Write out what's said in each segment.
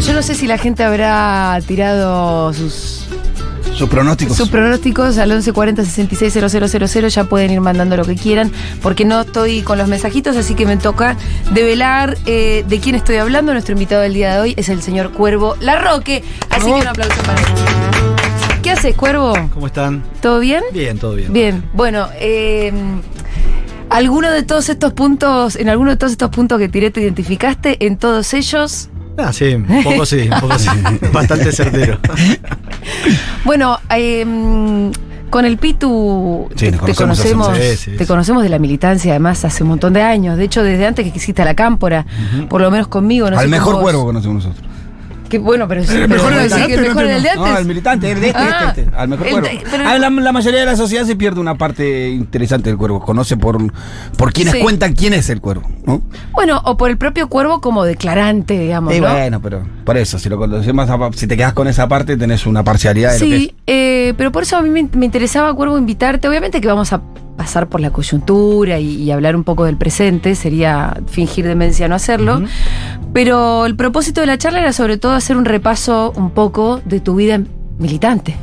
yo no sé si la gente habrá tirado sus, Sus pronósticos. sus pronósticos al 1140 660000. Ya pueden ir mandando lo que quieran, porque no estoy con los mensajitos, así que me toca develar eh, de quién estoy hablando. Nuestro invitado del día de hoy es el señor Cuervo Larroque. Así que un aplauso para él. ¿Qué haces, Cuervo? ¿Cómo están? ¿Todo bien? Bien, todo bien. Bien, bueno, eh, ¿alguno de todos estos puntos, en alguno de todos estos puntos que tiré te identificaste? En todos ellos. Ah, sí, un poco sí, un poco sí. Bastante certero. Bueno, eh, con el Pitu Sí, te conocemos hace conocemos, mucho. Sí, sí, te conocemos de la militancia además hace un montón de años. De hecho, desde antes que quisiste a la cámpora, por lo menos conmigo. No Al sé mejor cuervo conocemos nosotros. Que, bueno, pero, pero mejor vos el el mejor no el de No, antes. el militante, de este, Ah, este, este, al mejor el cuervo. pero- Ah, la, la mayoría de la sociedad se pierde una parte interesante del cuervo. Conoce por, por quienes Sí. cuentan quién es el cuervo. ¿no? Bueno, o por el propio cuervo como declarante, digamos. Y ¿no? bueno, pero por eso, si lo conoces más, si te quedas con esa parte, tenés una parcialidad de lo que Sí, eh, pero por eso a mí me, me interesaba, Cuervo, invitarte. Obviamente que vamos a pasar por la coyuntura y, y hablar un poco del presente, sería fingir demencia no hacerlo. Pero el propósito de la charla era sobre todo hacer un repaso un poco de tu vida militante.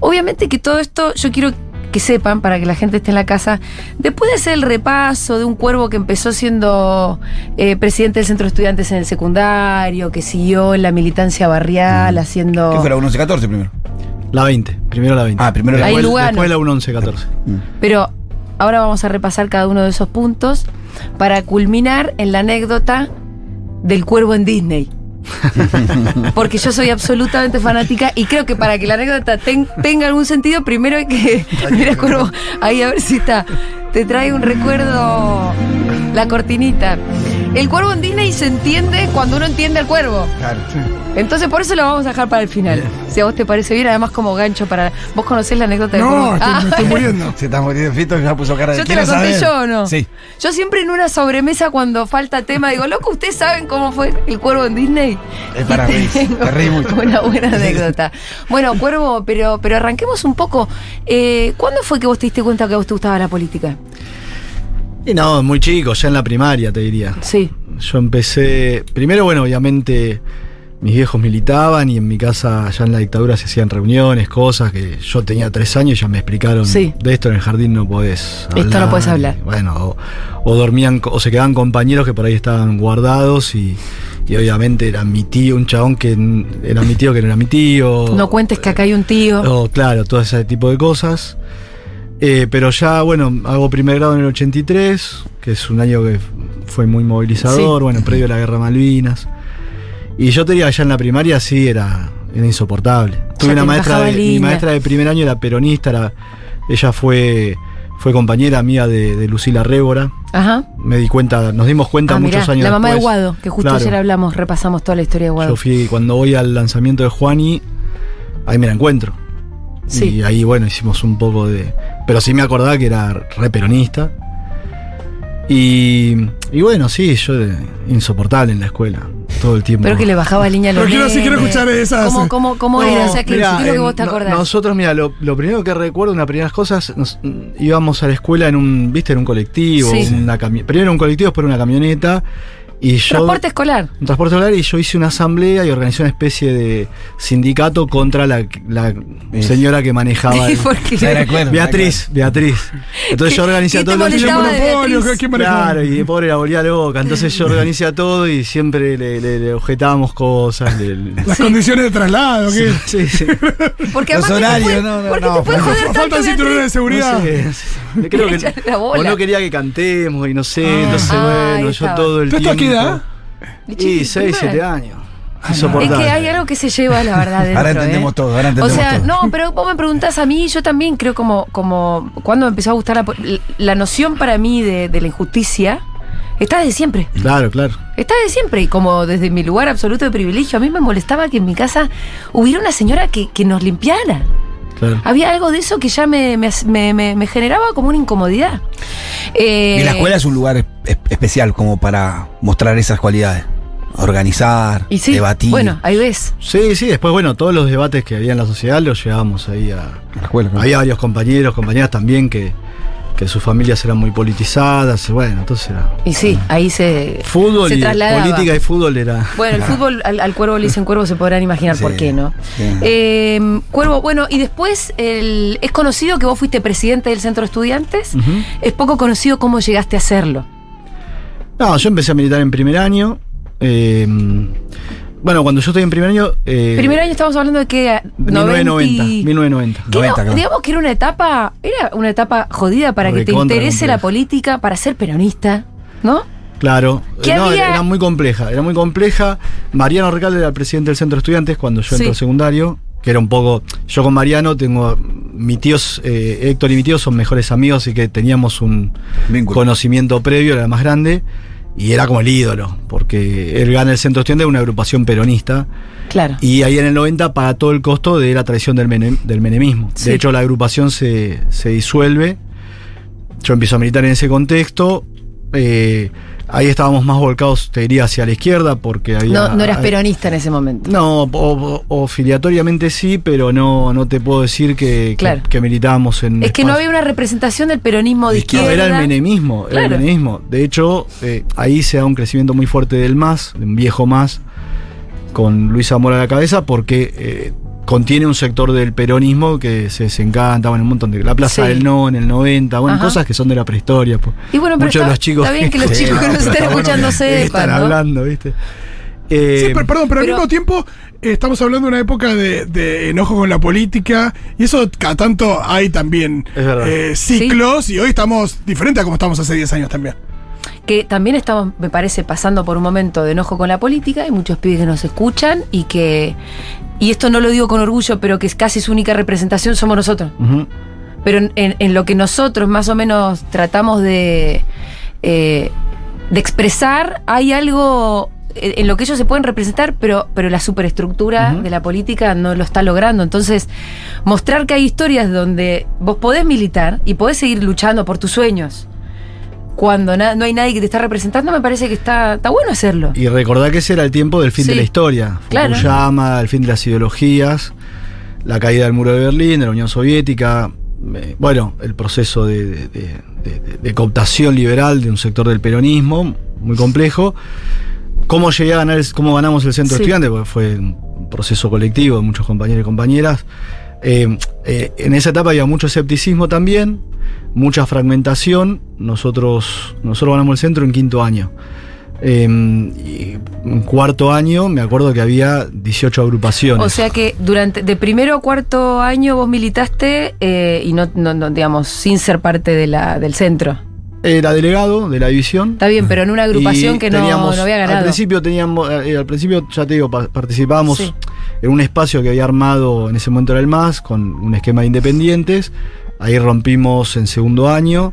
Obviamente que todo esto yo quiero que sepan, para que la gente esté en la casa, después de hacer el repaso de un cuervo que empezó siendo eh, presidente del centro de estudiantes en el secundario, que siguió en la militancia barrial haciendo... ¿Qué fue la 11-14 primero? La 20, primero la 20. Ah, primero la Ahí después, Lugano. después la 11-14. Pero ahora vamos a repasar cada uno de esos puntos para culminar en la anécdota del cuervo en Disney. Porque yo soy absolutamente fanática y creo que para que la anécdota ten- tenga algún sentido, primero hay que. Mira, cuervo, ahí a ver si está. Te trae un recuerdo. La cortinita. El cuervo en Disney se entiende cuando uno entiende al cuervo. Claro. Entonces por eso lo vamos a dejar para el final. Si a vos te parece bien, además como gancho para. ¿Vos conocés la anécdota del No, cuervo? estoy, Ah. me estoy muriendo. Se está muriendo Fito, ya puso cara de Yo te la "Quiero conté saber". yo o no. Sí. Yo siempre en una sobremesa cuando falta tema digo, loco, ¿ustedes saben cómo fue el cuervo en Disney? Es para Y reírse, tengo te reí mucho. Una buena anécdota. Bueno, cuervo, pero, pero arranquemos un poco. Eh, ¿Cuándo fue que vos te diste cuenta que a vos te gustaba la política? Y no, muy chico, ya en la primaria te diría. Sí. Yo empecé. Primero, bueno, obviamente mis viejos militaban y en mi casa ya en la dictadura se hacían reuniones, cosas que yo tenía tres años y ya me explicaron Sí. de esto en el jardín no podés Esto no podés hablar. Y Bueno, o, o dormían o se quedaban compañeros que por ahí estaban guardados y, y obviamente era mi tío, un chabón que era mi tío que no era mi tío. No cuentes que acá hay un tío. O, claro, todo ese tipo de cosas. Eh, pero ya, bueno, hago primer grado en el 83, que es un año que fue muy movilizador, Sí. bueno, previo a la guerra Malvinas. Y yo te diría, ya en la primaria sí era, era insoportable. Tuve una maestra, de, mi maestra de primer año era peronista, era- ella fue, fue compañera mía de, de Lucila Rébora. Ajá. Me di cuenta, nos dimos cuenta Ah, muchos mirá, años la mamá de. Guado, que justo Claro. ayer hablamos, repasamos toda la historia de Guado. Yo fui, cuando voy al lanzamiento de Juani, ahí me la encuentro. Sí. Y ahí, bueno, hicimos un poco de. Pero sí me acordaba que era re peronista. Y, y bueno, sí, yo eh, insoportable en la escuela, todo el tiempo. Pero que le bajaba línea a los Pero quiero- sí quiero escuchar esas. ¿Cómo, cómo, cómo No, era? O sea, que mirá, que en- vos te acordás. nosotros, mira, lo, lo primero que recuerdo, una de las primeras cosas, nos- íbamos a la escuela en un, viste, en un colectivo, Sí. una primero un colectivo, después una camioneta. Y yo, Transporte escolar. un transporte escolar y yo hice una asamblea y organizé una especie de sindicato contra la, señora que manejaba. el- Porque- Ya recuerdo, Beatriz, Beatriz. Entonces yo organicé ¿Qué a te todos los molestaba chicos. de Beatriz? Claro, y pobre la volvía loca. Entonces yo organicé a todo y siempre le, le- le objetábamos cosas. le- le- Las condiciones de traslado, ¿qué? Sí, sí. Porque Los además, ¿qué te horarios, puede- no, no, ¿por qué no, te puede joder tanto, Faltan cinturones de Beatriz? seguridad. No sé, sí. Creo que o no quería que cantemos y no sé, Ah. entonces Ah, bueno, yo todo el ¿Tú esto a tiempo. Edad? Y 6, 7 años. Es que hay algo que se lleva, la verdad, dentro, Ahora entendemos ¿eh? todo, ahora O entendemos sea, todo. no, pero vos me preguntás a mí, yo también creo como, como cuando me empezó a gustar la, la noción para mí de, de la injusticia, está desde siempre. Claro, claro. Está desde siempre. Y como desde mi lugar absoluto de privilegio, a mí me molestaba que en mi casa hubiera una señora que, que nos limpiara. Claro. Había algo de eso que ya me, me- me- me- generaba como una incomodidad. Eh, Y la escuela es un lugar es- especial como para mostrar esas cualidades. Organizar, y sí, debatir. Bueno, ahí ves. Sí, sí, después, bueno, todos los debates que había en la sociedad los llevábamos ahí a. la escuela, ¿no? Había varios compañeros, compañeras también que, que sus familias eran muy politizadas, bueno, entonces era... Y sí, ahí se. Fútbol se y trasladaba. política y fútbol era... Bueno, el fútbol al, al cuervo le dicen cuervo, se podrán imaginar Sí, por qué, ¿no? Eh, cuervo, bueno, y después el- es conocido que vos fuiste presidente del centro de estudiantes. Es poco conocido cómo llegaste a hacerlo. No, yo empecé a militar en primer año. eh, bueno, cuando yo estoy en primer año... eh, Primer año estamos hablando de que. 1990, 90. 1990. Que 90, era- claro. Digamos que era una etapa, era una etapa jodida para que te interese compleja. la política, para ser peronista, ¿no? Claro, ¿Qué no, había? era muy compleja, era muy compleja. Mariano Recalde era el presidente del centro de estudiantes cuando yo entré Sí. al secundario, que era un poco. Yo con Mariano tengo. Mi tíos, eh, Héctor y mi tío son mejores amigos, así que teníamos un Vínculo. conocimiento previo, era más grande, y era como el ídolo, porque él gana el centro de una agrupación peronista, Claro. y ahí en el 90 paga todo el costo de la traición del, menem- del menemismo. Sí. De hecho, la agrupación se, se disuelve. Yo empiezo a militar en ese contexto. eh, ahí estábamos más volcados, te diría, hacia la izquierda, porque había. no, no eras peronista en ese momento. No, o, o- o filiatoriamente sí, pero no, no te puedo decir que, que- Claro. que militábamos en. es que no había una representación del peronismo de no, izquierda. era el menemismo, era el menemismo. De hecho, eh, ahí se da un crecimiento muy fuerte del MAS, de un viejo MAS, con Luis Zamora a la cabeza, porque eh, contiene un sector del peronismo que se desencanta, bueno, un montón de. La Plaza Sí. del No en el 90, bueno, Ajá. cosas que son de la prehistoria. pues. Y bueno, pero Muchos de está, los chicos está bien que los chicos que nos estén escuchando bueno, sepan, Están ¿no? hablando, ¿viste? Eh, Sí, pero, perdón, pero, pero- al mismo tiempo eh, estamos hablando de una época de, de enojo con la política y eso cada tanto hay también eh, ciclos y hoy estamos diferentes a como estábamos hace 10 años también. Que también estamos, me parece, pasando por un momento de enojo con la política. Hay muchos pibes que nos escuchan y que, y esto no lo digo con orgullo, pero que es casi su única representación somos nosotros. Pero en, en- en lo que nosotros más o menos tratamos de, eh, de expresar, hay algo en lo que ellos se pueden representar, pero, pero la superestructura de la política no lo está logrando. Entonces, mostrar que hay historias donde vos podés militar y podés seguir luchando por tus sueños. Cuando no hay nadie que te está representando, me parece que está, está bueno hacerlo. Y recordar que ese era el tiempo del fin Sí. de la historia. Claro. Fukuyama, el fin de las ideologías, la caída del muro de Berlín, de la Unión Soviética, eh, bueno, el proceso de, de- de- de- de cooptación liberal de un sector del peronismo, muy complejo. ¿Cómo llegué a ganar, cómo ganamos el centro Sí. estudiante? Porque fue un proceso colectivo de muchos compañeros y compañeras. Eh, eh, en esa etapa había mucho escepticismo también, mucha fragmentación. Nosotros, nosotros ganamos el centro en quinto año. Eh, y en cuarto año me acuerdo que había 18 agrupaciones. O sea que durante de primero a cuarto año vos militaste eh, y no, no- no, digamos, sin ser parte de la, del centro. Era delegado de la división. Está bien, pero en una agrupación que no, teníamos- no había Al ganado. principio teníamos, eh, al principio, ya te digo, pa- participábamos Sí. en un espacio que había armado en ese momento era el MAS, con un esquema de independientes. Ahí rompimos en segundo año.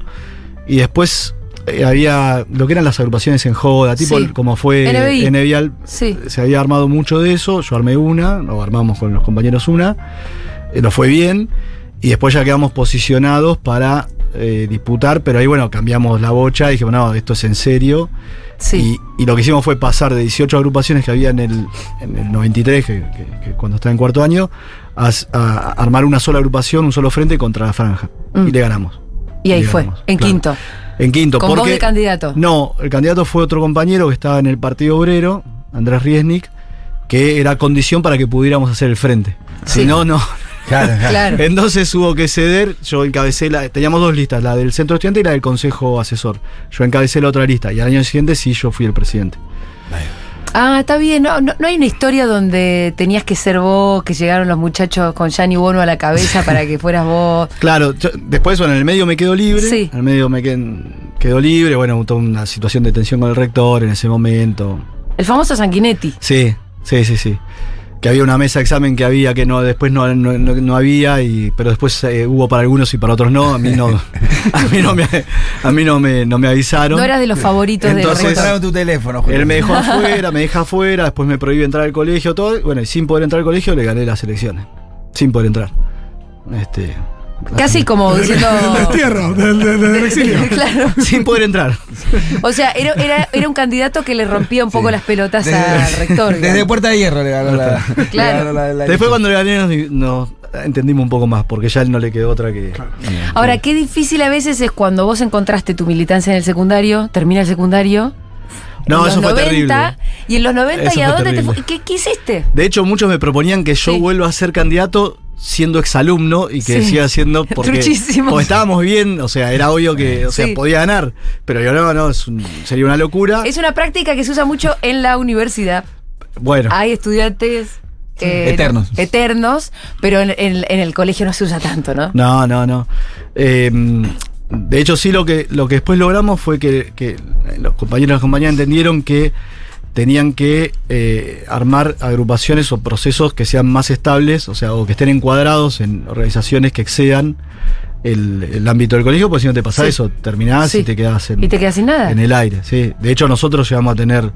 Y después eh, había lo que eran las agrupaciones en joda, tipo Sí. como fue NBI. Nevial. Sí. Se había armado mucho de eso. Yo armé una, o armamos con los compañeros una. eh, nos fue bien. Y después ya quedamos posicionados para eh, disputar, pero ahí bueno, cambiamos la bocha y dijimos, no, esto es en serio. Sí. Y, y lo que hicimos fue pasar de 18 agrupaciones que había en el, en el 93, que, que- que cuando estaba en cuarto año, a, a armar una sola agrupación, un solo frente contra la franja. Mm. Y le ganamos. y ahí fue, ganamos, en claro. quinto. En quinto, Con porque. vos de candidato. No, el candidato fue otro compañero que estaba en el Partido Obrero, Andrés Riesnik, que era condición para que pudiéramos hacer el frente. Sí. Si no, no. Claro, claro. Claro. Entonces hubo que ceder, yo encabecé la, teníamos dos listas, la del centro estudiante y la del consejo asesor. Yo encabecé la otra lista y al año siguiente sí yo fui el presidente. Ah, está bien. No, no, no hay una historia donde tenías que ser vos, que llegaron los muchachos con Gianni Bono a la cabeza para que fueras vos. Claro, yo- después, bueno, en el medio me quedo libre. Sí. En el medio me qued- quedo libre, bueno, toda una situación de tensión con el rector en ese momento. El famoso Sanguinetti. Sí, sí, sí, sí. Que había una mesa de examen que había, que no, después no, no, no- no había, y, pero después eh, hubo para algunos y para otros no. A mí no, a mí no me, a mí no me, no me avisaron. No eras de los favoritos Entonces-. Encontraron tu teléfono, Julio. Él me dejó afuera, me deja afuera, después me prohíbe entrar al colegio, todo. y Bueno, y sin poder entrar al colegio le gané las elecciones. Sin poder entrar. Este, Casi como diciendo. Del destierro, del, del- del exilio. claro. Sin poder entrar. O sea, era, era, era un candidato que le rompía un poco las pelotas al rector. Desde digamos. Puerta de Hierro le ganó la. le Claro. ganó la- la- Después cuando le gané nos, nos entendimos un poco más, porque ya él no le quedó otra que... Ahora, qué difícil a veces es cuando vos encontraste tu militancia en el secundario, termina el secundario. No, eso fue 90, terrible. Y en los 90, Eso ¿y a dónde te terrible. fu- ¿Qué, qué hiciste? De hecho, muchos me proponían que yo Sí. vuelva a ser candidato siendo exalumno y que Sí. siga siendo porque, estábamos bien, o sea, era obvio que, o sea, Sí. podía ganar, pero yo no, no, es un- sería una locura. Es una práctica que se usa mucho en la universidad. bueno, Hay estudiantes eh, Eternos. eternos, pero en, en- en el colegio no se usa tanto, ¿no? no, no, no. Eh, de hecho, sí, lo que, lo que después logramos fue que, que los compañeros y las compañeras entendieron que tenían que eh, armar agrupaciones o procesos que sean más estables, o sea, o que estén encuadrados en organizaciones que excedan el, el ámbito del colegio, porque si no te pasa Sí. eso, terminás Sí. y te quedas en, Y te quedas sin nada. en el aire. Sí. De hecho, nosotros llegamos a tener,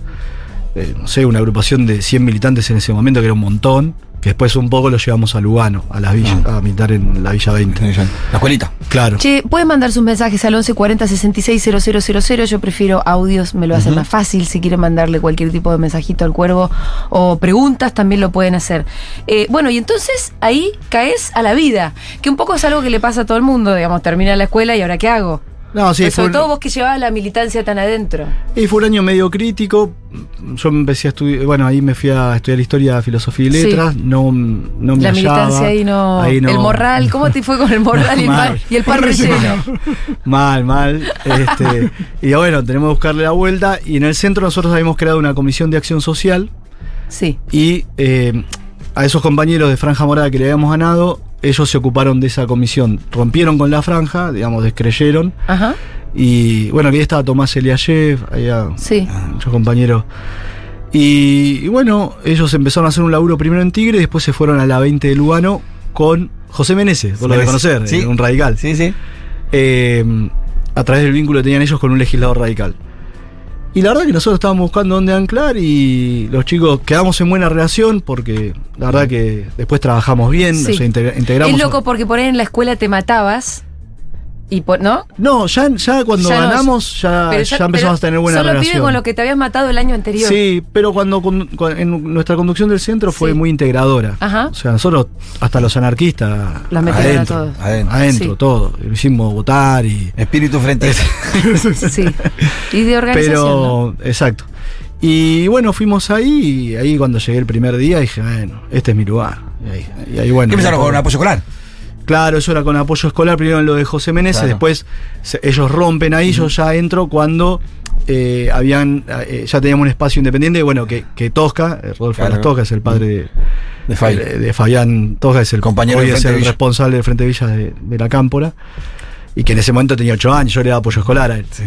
eh, no sé, una agrupación de 100 militantes en ese momento, que era un montón, que después un poco lo llevamos a Lugano, a la villa, a militar en la Villa 20. La escuelita. Claro. Che, pueden mandar sus mensajes al 1140 66 000. Yo prefiero audios, me lo hace más fácil. Si quieren mandarle cualquier tipo de mensajito al cuervo o preguntas, también lo pueden hacer. Eh, bueno, y entonces ahí caes a la vida, que un poco es algo que le pasa a todo el mundo, digamos, termina la escuela y ahora qué hago. No, sí, Pero sobre todo vos que llevabas la militancia tan adentro. y fue un año medio crítico. Yo empecé a estudiar, bueno, ahí me fui a estudiar historia, filosofía y Sí. letras. No, no me La hallaba. militancia ahí no, Ahí no- El morral, ¿cómo te fue con el morral y el pan, Mal. y el pan relleno? Mal, mal. Este, y bueno, tenemos que buscarle la vuelta. Y en el centro nosotros habíamos creado una comisión de acción social. Sí. Y eh, a esos compañeros de Franja Morada que le habíamos ganado, ellos se ocuparon de esa comisión. Rompieron con la franja, digamos, descreyeron. Ajá. Y bueno, ahí estaba Tomás Eliashev, había Sí. muchos compañeros. Y, y bueno, ellos empezaron a hacer un laburo primero en Tigre después se fueron a la 20 de Lugano con José Meneses, vos lo debes conocer, Sí. eh, un radical. Sí, sí. Eh, a través del vínculo que tenían ellos con un legislador radical. Y la verdad que nosotros estábamos buscando dónde anclar y los chicos quedamos en buena relación porque la verdad que después trabajamos bien, Sí. integra- integramos. Es loco porque por ahí en la escuela te matabas. Y por, ¿No? No, ya, ya cuando Ya no, ganamos ya, Pero ya empezamos a tener buena solo relación. pibe con lo que te habías matado el año anterior. Sí, pero cuando con- con- en nuestra conducción del centro fue Sí. muy integradora. Ajá. O sea, nosotros, hasta los anarquistas, Los metieron a adentro, todos. Adentro. adentro, Sí. todo. Lo hicimos votar y. Espíritu frente. Sí. Y de organización. ¿no? Pero, exacto. Y bueno, fuimos ahí y ahí cuando llegué el primer día dije, bueno, este es mi lugar. Y ahí, y ahí, bueno. ¿Qué empezaron con apoyo escolar? Claro, eso era con apoyo escolar, primero en lo de José Meneses, Claro. después se- ellos rompen ahí, yo ya entro cuando eh, habían, eh, ya teníamos un espacio independiente, bueno, que, que Tosca, eh, Rodolfo Claro. Alas Tosca es el padre de, De Fabi. de- de Fabián Tosca, es el Compañero hoy es el Villa. responsable del Frente Villa de, de la Cámpora, y que en ese momento tenía ocho años, yo le daba apoyo escolar a él. Sí.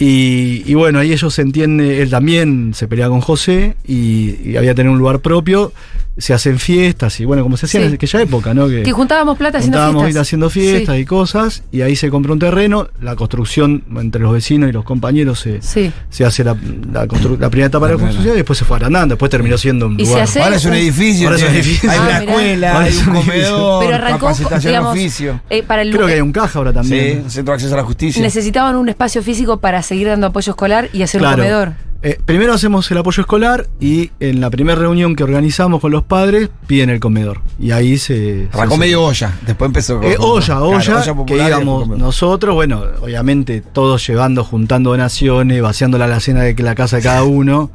Y, y bueno, ahí ellos se entiende, él también se pelea con José y, y había tener un lugar propio, se hacen fiestas y bueno, como se hacía Sí. en aquella época, ¿no? Que juntábamos plata haciendo Juntábamos fiestas. ir haciendo fiestas Sí. y cosas, y ahí se compró un terreno, la construcción entre los vecinos y los compañeros se, Sí. se hace la, la, la primera etapa de la construcción y después se fue agrandando, después terminó siendo un lugar. hace- Ahora es un un- edificio. Ahora es un edificio. Hay Ah, una mirá. escuela, Ahora hay es un un comedor, Pero arrancó, capacitación digamos, oficio. eh, para el Creo que hay un caja ahora Sí, también. Centro de Acceso a la Justicia. necesitaban un espacio físico para seguir dando apoyo escolar y hacer un Claro. comedor. Eh, primero hacemos el apoyo escolar y en la primera reunión que organizamos con los padres piden el comedor. Y ahí se. Arrancó medio olla, después empezó con. Eh, olla, claro, olla, que popular íbamos nosotros, bueno, obviamente todos llevando, juntando donaciones, vaciando la alacena de la casa de cada uno.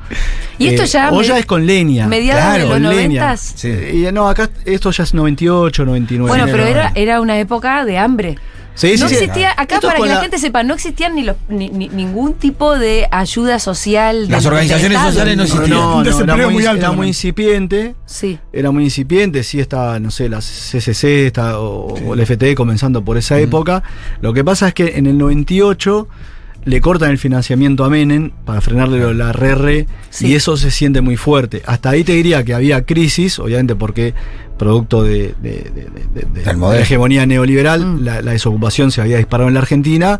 Y esto Eh, ya Olla me- es con leña. mediados Claro, de los con leña. noventas. Sí. Y no, acá esto ya es 98, 99. Bueno, pero era, era una época de hambre. Sí, sí, no sí. existía, acá Esto para que la, la- gente sepa, no existían ni, los, ni, ni- ningún tipo de ayuda social. Las organizaciones Estado. sociales no existían. no, Un no, era muy, muy alto era muy también. incipiente. Sí. Era muy incipiente, sí estaba, no sé, la CCC está, o, o el FT comenzando por esa época. Lo que pasa es que en el 98 le cortan el financiamiento a Menem para frenarle la RR Sí. y eso se siente muy fuerte. Hasta ahí te diría que había crisis, obviamente porque producto de, de- de- de- la hegemonía neoliberal, Mm. la, la desocupación se había disparado en la Argentina.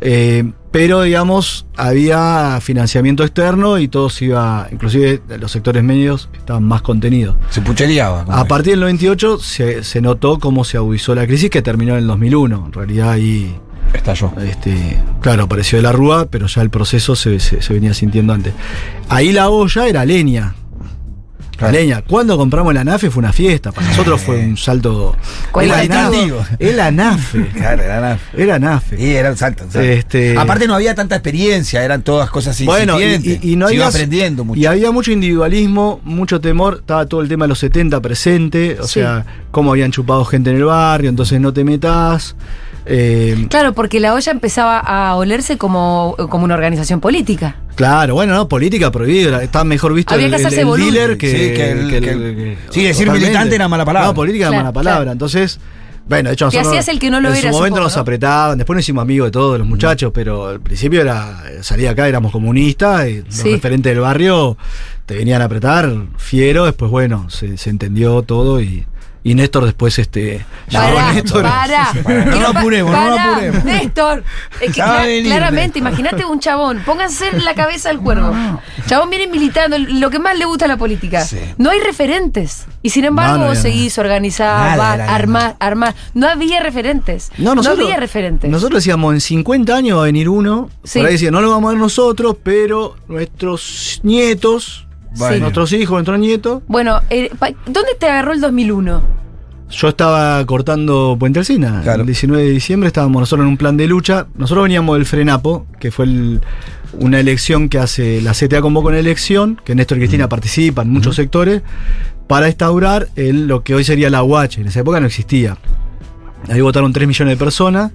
eh, pero digamos, había financiamiento externo y todo se iba, inclusive los sectores medios estaban más contenidos. Se puchereaba. A partir del 98 se, se notó cómo se agudizó la crisis que terminó en el 2001. En realidad ahí, Estalló. este, claro, apareció de la rúa, pero ya el proceso se, se- se venía sintiendo antes. Ahí la olla era leña. Claro. Leña. Cuando compramos la NAFE fue una fiesta. Para nosotros fue un salto. Cualitativo. Era NAFE. Era NAFE. Claro, era nada. Era NAFE. Y era un salto. un salto. Este- Aparte no había tanta experiencia, eran todas cosas Bueno, y, incipientes. y- y no iba aprendiendo mucho. y había mucho individualismo, mucho temor, estaba todo el tema de los 70 presente, o Sí. sea, cómo habían chupado gente en el barrio, entonces no te metas. Eh, Claro, porque la olla empezaba a olerse como, como una organización política. claro, bueno, no, política prohibida, está mejor visto Había el, que el- hacerse el boludo. dealer que, Sí, que el- que que el- sí, decir totalmente. militante era mala palabra. No, política era Claro, mala palabra, claro. entonces, bueno, de hecho Que nosotros hacías el que no lo en era, su momento supongo, nos ¿no? apretaban, después nos hicimos amigos de todos los muchachos, pero al principio era salía acá, éramos comunistas, y los Sí. referentes del barrio te venían a apretar, fiero, después bueno, se, se entendió todo y, y Néstor después este Para, Néstor. para. Para, no lo apuremos, no lo apuremos. Néstor. Es que claramente, imagínate un chabón, pónganse en la cabeza al cuervo. Chabón viene militando, lo que más le gusta a la política. Sí. No hay referentes. Y sin embargo, No, no vos seguís, organizás, vas, armás, armás. No había referentes. No, nosotros, había referentes. Nosotros decíamos, en 50 años va a venir uno. Sí. Por ahí decía, no lo vamos a ver nosotros, pero nuestros nietos, nuestros hijos, nuestros nietos. Bueno, eh, ¿dónde te agarró el 2001? Yo estaba cortando Puente Alsina. Claro. El 19 de diciembre estábamos nosotros en un plan de lucha. Nosotros veníamos del Frenapo, que fue el- una elección que hace la CTA convoca una elección, que Néstor y Cristina participan en muchos sectores, para instaurar el- lo que hoy sería la UH. En esa época no existía. Ahí votaron 3 millones de personas.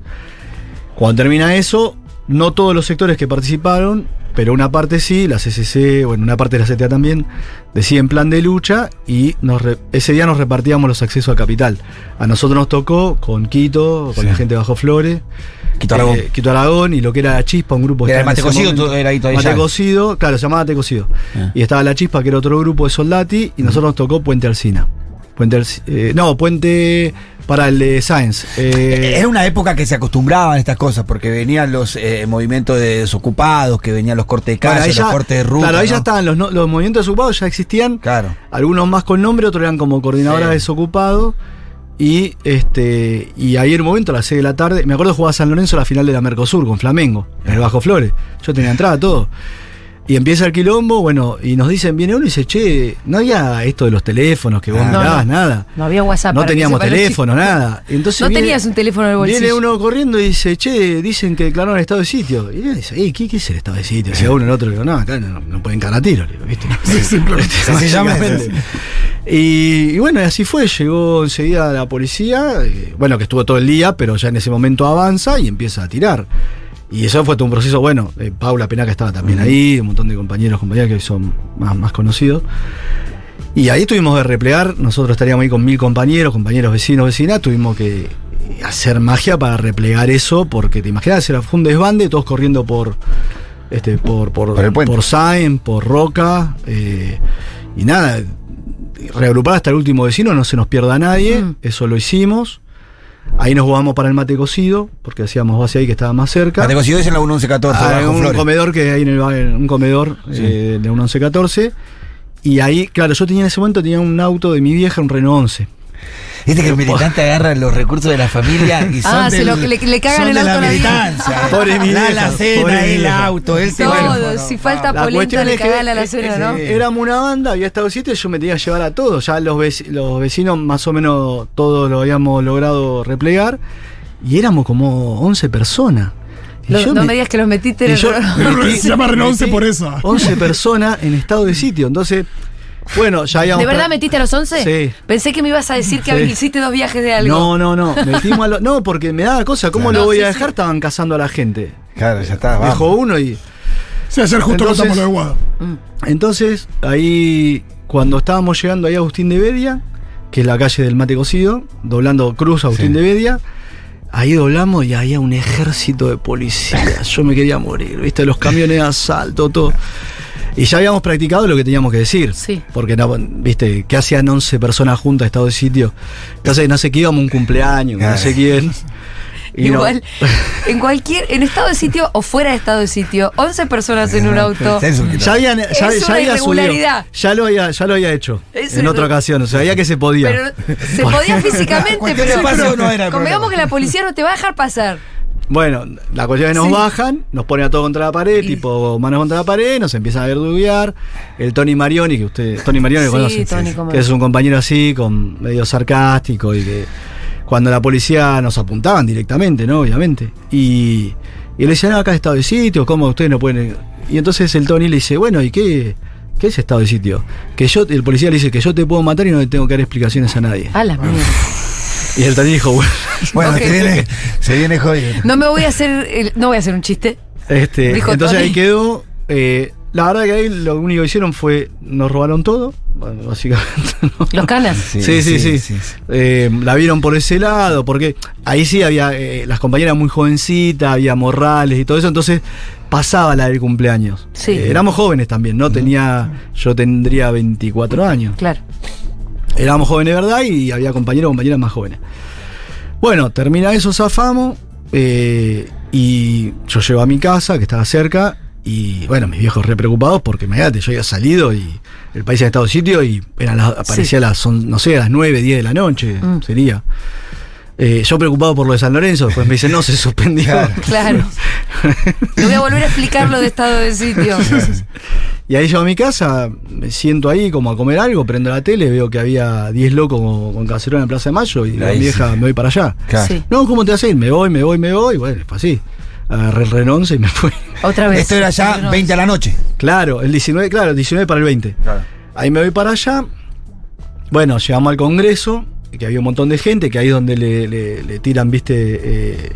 Cuando termina eso, no todos los sectores que participaron, pero una parte sí, la CCC, bueno, una parte de la CTA también, deciden plan de lucha y nos re- ese día nos repartíamos los accesos al capital. A nosotros nos tocó con Quito, con Sí. la gente de Bajo Flores, Quito Aragón. eh, Quito Aragón y lo que era la Chispa, un grupo Era el Mate Cocido, era ahí todavía Mate. Cocido, claro, se llamaba Mate Cocido. Ah. Y estaba la Chispa, que era otro grupo de Soldati, y nosotros nos tocó Puente Alsina. Puente eh, no, Puente para el de Sáenz. eh, Era una época que se acostumbraban a estas cosas, porque venían los eh, movimientos de desocupados, que venían los cortes de Bueno, calle, los cortes de ruta. Claro, ahí ya estaban los, los movimientos desocupados, ya existían. Claro. Algunos más con nombre, otros eran como coordinadoras Sí. desocupados. Y este y ahí en un momento a las 6 de la tarde, me acuerdo jugaba San Lorenzo la final de la Mercosur con Flamengo, en el Bajo Flores. Yo tenía entrada, todo. Y empieza el quilombo, bueno, y nos dicen, viene uno y dice, che, no había esto de los teléfonos que vos Ah. No, mirabas, no. nada. No había WhatsApp. No teníamos teléfono, nada. Entonces No viene- tenías un teléfono en el bolsillo. Viene uno corriendo y dice, che, dicen que declararon el estado de sitio. Y él dice, "Ey, ¿qué, ¿qué es el estado de sitio? Si a uno el otro le digo, no, acá no, no pueden cagar a tiro, le digo, ¿viste? Simplemente. Y, y bueno, así fue, llegó enseguida la policía, eh, bueno, que estuvo todo el día, pero ya en ese momento avanza y empieza a tirar. Y eso fue todo un proceso, bueno, eh, Paula Penaca estaba también ahí, un montón de compañeros, compañeras que son más, más conocidos. Y ahí tuvimos que replegar, nosotros estaríamos ahí con mil compañeros, compañeros vecinos, vecinas, tuvimos que hacer magia para replegar eso, porque te imaginas, era fue un desbande, todos corriendo por este, por, por, Por el por Sain, por Roca, eh, y nada, reagrupar hasta el último vecino, no se nos pierda nadie, Mm. eso lo hicimos. Ahí nos jugamos para el mate cocido, porque hacíamos base ahí que estaba más cerca. Mate Cocido es en la 1114, Ah, un Flores. comedor que hay en el un comedor Sí. eh, de un 1114. Y ahí, claro, yo tenía en ese momento tenía un auto de mi vieja, un Renault 11. Viste que el militante agarra los recursos de la familia y son Ah, se del- lo- le- le cagan son el de auto a la la militancia. eh. Pobre mi La alacena, pobre el auto, el Todo, teléfono. si falta La polenta le es que, caga la eh, ¿no? Éramos una banda, había estado siete, yo me tenía que llevar a todos. Ya los, vec- los vecinos más o menos todos lo habíamos logrado replegar. Y éramos como 11 personas. Lo- no me digas que los metiste en el yo Renault. metí- Se llama Renault 11 metí por eso. 11 personas en estado de sitio. Entonces, bueno, ya habíamos. ¿De verdad metiste a los 11? Sí. Pensé que me ibas a decir que Sí. hiciste dos viajes de algo. No, no, no. Metimos a lo- no, porque me daba cosa. ¿Cómo Claro. lo voy No, a dejar? sí. Estaban cazando a la gente. Claro, ya está. vamos. Dejó uno y. Sí, ayer justo Entonces- contamos lo de Guado. Entonces, ahí, cuando estábamos llegando ahí a Agustín de Bedia, que es la calle del Mate Cocido, doblando Cruz Agustín Sí. de Bedia, ahí doblamos y había un ejército de policías. Yo me quería morir, ¿viste? Los camiones de asalto, todo. Y ya habíamos practicado lo que teníamos que decir. Sí. Porque, no, viste, que hacían 11 personas juntas, estado de sitio. Entonces, no sé qué íbamos a un cumpleaños, no sé quién. Y no. Igual, en cualquier, en estado de sitio o fuera de estado de sitio, 11 personas en un auto. Ya, habían, ya, Es ya una había irregularidad. subido. Ya lo había, ya lo había hecho. Es en una- otra ocasión. O sea, sabía que se podía. Pero se podía físicamente, pero, no era convengamos que la policía no te va a dejar pasar. Bueno, la cuestión es que nos Sí. bajan, nos ponen a todos contra la pared, tipo manos contra la pared, nos empiezan a verduguear. El Tony Marioni, que usted, Tony Marioni Sí, conoce, Tony, que es un compañero así, con medio sarcástico y que cuando la policía nos apuntaban directamente, ¿no? Obviamente. Y, y le decían, "No, acá es estado de sitio, ¿cómo ustedes no pueden...? Y entonces el Tony le dice, bueno, ¿y qué, qué es estado de sitio? Que yo, el policía le dice que yo te puedo matar y no le tengo que dar explicaciones a nadie. A la mierda. Y el dijo, bueno... Bueno, Ok. se viene, se viene jodido. No me voy a hacer, el- no voy a hacer un chiste. Este, Dijo entonces Tony. ahí quedó. eh, la verdad que ahí lo único que hicieron fue nos robaron todo, bueno, básicamente. ¿no? Los canas. Sí, sí, sí. Eh, la vieron por ese lado, porque ahí sí había eh, las compañeras muy jovencitas, había morrales y todo eso, entonces pasaba la del cumpleaños. Sí. Eh, éramos jóvenes también, ¿no? Tenía, yo tendría 24 años. Claro. Éramos jóvenes de verdad y había compañeros y compañeras más jóvenes. Bueno, termina eso, zafamos. eh, y yo llego a mi casa, que estaba cerca. Y bueno, mis viejos re preocupados porque imagínate, yo había salido y el país había estado en sitio y eran las, aparecía las, son- no sé, a las 9, 10 de la noche, Mm. sería. Eh, yo preocupado por lo de San Lorenzo, después me dicen, no, se suspendió. Claro. Claro. Le voy a volver a explicar lo de estado de sitio. Y ahí llego a mi casa, me siento ahí como a comer algo, prendo la tele, veo que había 10 locos con, con cacerola en Plaza de Mayo y Ahí vieja, sí. me voy para allá. Claro. Sí. No, ¿cómo te vas a ir? Me voy, me voy, me voy. Bueno, fue así. Agarré el renonce y me fui. Otra vez. Esto era ya No, 20 a la noche. Claro, el 19, claro, el 19 para el 20. Ahí me voy para allá. Bueno, llegamos al Congreso, que había un montón de gente, que ahí es donde le, le- le tiran, viste, eh,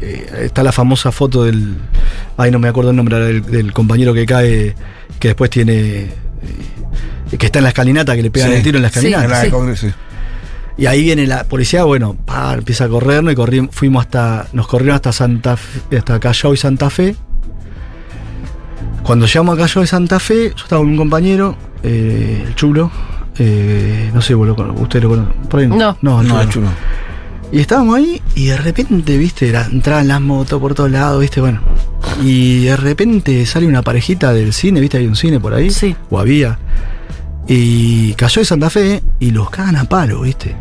eh, está la famosa foto del, ay, no me acuerdo el nombre del compañero que cae, que después tiene, eh, que está en la escalinata, que le pegan Sí. el tiro en la Sí. escalinata. En la sí. Y ahí viene la policía, bueno, pa, empieza a corrernos y corri- fuimos hasta, nos corrieron hasta Santa Fe, hasta Callao y Santa Fe. Cuando llegamos a Callao y Santa Fe, yo estaba con un compañero, eh, el chulo, eh, no sé, vos lo cono- usted lo conoce. Por ahí No. no, No, chulo. el chulo. Y estábamos ahí y de repente, viste, era- entraban las motos por todos lados, viste, bueno. Y de repente sale una parejita del cine, viste, hay un cine por ahí. Sí. O había. Y cayó de Santa Fe y los cagan a palo, viste.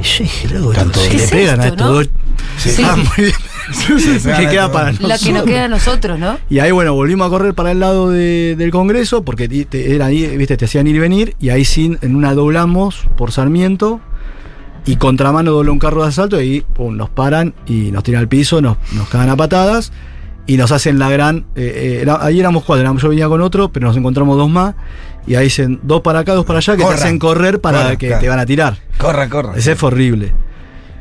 Y yo dije, loco, Tanto- si ¿Qué le es pegan a esto, estos no? dos. Sí. Ah, muy bien. ¿Qué queda para La que nosotros? nos queda a nosotros, ¿no? Y ahí, bueno, volvimos a correr para el lado de- del Congreso, porque te, era ahí, viste, te hacían ir y venir, y ahí sí, en una doblamos por Sarmiento, y contramano dobló un carro de asalto, y pum, nos paran y nos tiran al piso, nos, nos cagan a patadas, y nos hacen la gran. eh, eh, era- ahí éramos cuatro, éramos- yo venía con otro, pero nos encontramos dos más, y ahí dicen dos para acá, dos para allá, que Corran. te hacen correr para Corran, que te van a tirar. Corra, corra. Ese fue horrible.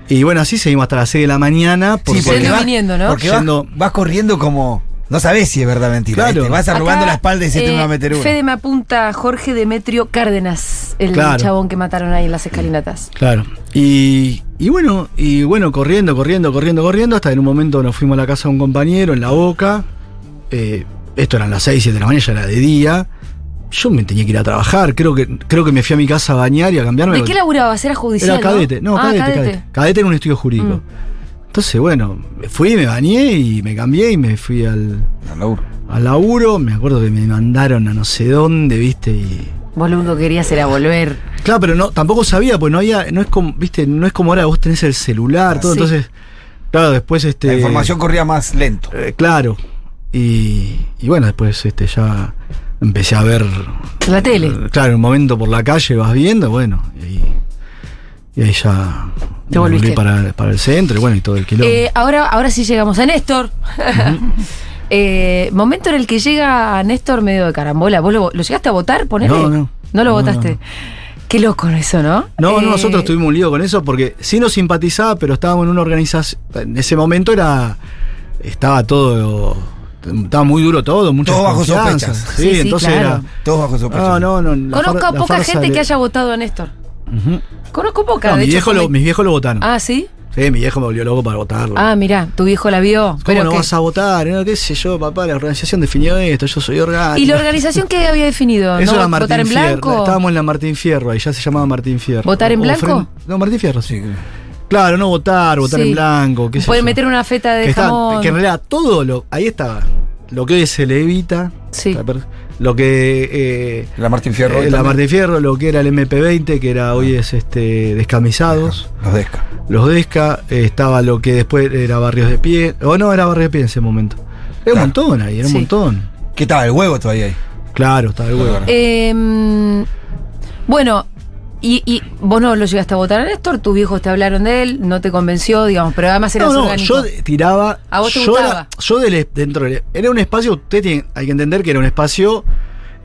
Y bueno, así seguimos hasta las 6 de la mañana. Porque Sí, porque vas, viniendo, ¿no? porque vas- Yendo- vas corriendo como. No sabés si es verdad o mentira. Claro. ¿viste? Vas arrugando Acá, la espalda y se te eh, va a meter uno. Fede me apunta Jorge Demetrio Cárdenas, el Claro. chabón que mataron ahí en las escalinatas. Claro. Y, y bueno, y bueno, corriendo, corriendo, corriendo, corriendo, hasta en un momento nos fuimos a la casa de un compañero en la boca. Eh, esto eran las 6, 7 de la mañana, ya era de día. Yo me tenía que ir a trabajar, creo que, creo que me fui a mi casa a bañar y a cambiarme. ¿De qué laburabas? ¿Era judicial? Era cadete, no, Ah, cadete, cadete, cadete. en un estudio jurídico. Mm. Entonces, bueno, me fui, me bañé y me cambié y me fui al, Al laburo. al laburo. Me acuerdo que me mandaron a no sé dónde, viste, y. Vos lo único que querías era volver. Claro, pero no, tampoco sabía, pues no había, no es como, viste, no es como ahora vos tenés el celular, todo, Sí. entonces, claro, después este. La información corría más lento. eh, claro. Y, y bueno, después este ya empecé a ver. La tele. eh, Claro, en un momento por la calle vas viendo, bueno, y ahí, y ahí ya Te volví volviste. para, para el centro y bueno, y todo el quilombo. Eh, ahora, ahora sí llegamos a Néstor. Eh, momento en el que llega a Néstor medio de carambola. ¿Vos lo, lo llegaste a votar? Ponele? No, no. ¿No lo No, votaste? no. Qué loco eso, ¿no? No, Eh, no, nosotros tuvimos un lío con eso porque sí nos simpatizaba, pero estábamos en una organización. En ese momento era. Estaba todo. Estaba muy duro todo, muchas Todo bajo sospechas. Sí, Sí, sí, entonces claro. era. Todos bajo sospecha. No, no, no. Conozco a poca gente de- que haya votado a Néstor. Ujú. Conozco poca, No, de mi hecho, viejo lo- fue- mis viejos lo votaron. Ah, ¿sí? Sí, mi viejo me volvió loco para votarlo. Ah, mira, tu viejo la vio. ¿Cómo pero no qué- vas a votar? No, ¿Qué sé yo, papá? La organización definió esto, yo soy orgánico. ¿Y la organización que había definido? Eso ¿No era Martín ¿Votar en Fierro. blanco? Estábamos en la Martín Fierro, ahí ya se llamaba Martín Fierro. ¿Votar en O blanco? No, Martín Fierro, sí. Claro, no votar, votar Sí. en blanco, qué sé Pueden meter una feta de que, está- jamón. que en realidad todo lo. Ahí estaba. Lo que hoy se le evita. Sí. Lo que. eh, La Martín Fierro. eh, la. Martín Fierro, lo que era el MP20, que era hoy es este descamisados. Los Desca. Los Desca, eh, estaba lo que después era Barrios de Pie. O no, era Barrios de Pie en ese momento. Era un montón ahí, era Sí. un montón. ¿Qué tal? El huevo todavía ahí. Claro, estaba el huevo. Eh, bueno, y, y vos no lo llegaste a votar a Néstor, tus viejos te hablaron de él, no te convenció, digamos, pero además eras No, no, yo tiraba. ¿A vos te yo gustaba? Era, yo del, dentro del- Era un espacio, usted tiene, hay que entender que era un espacio.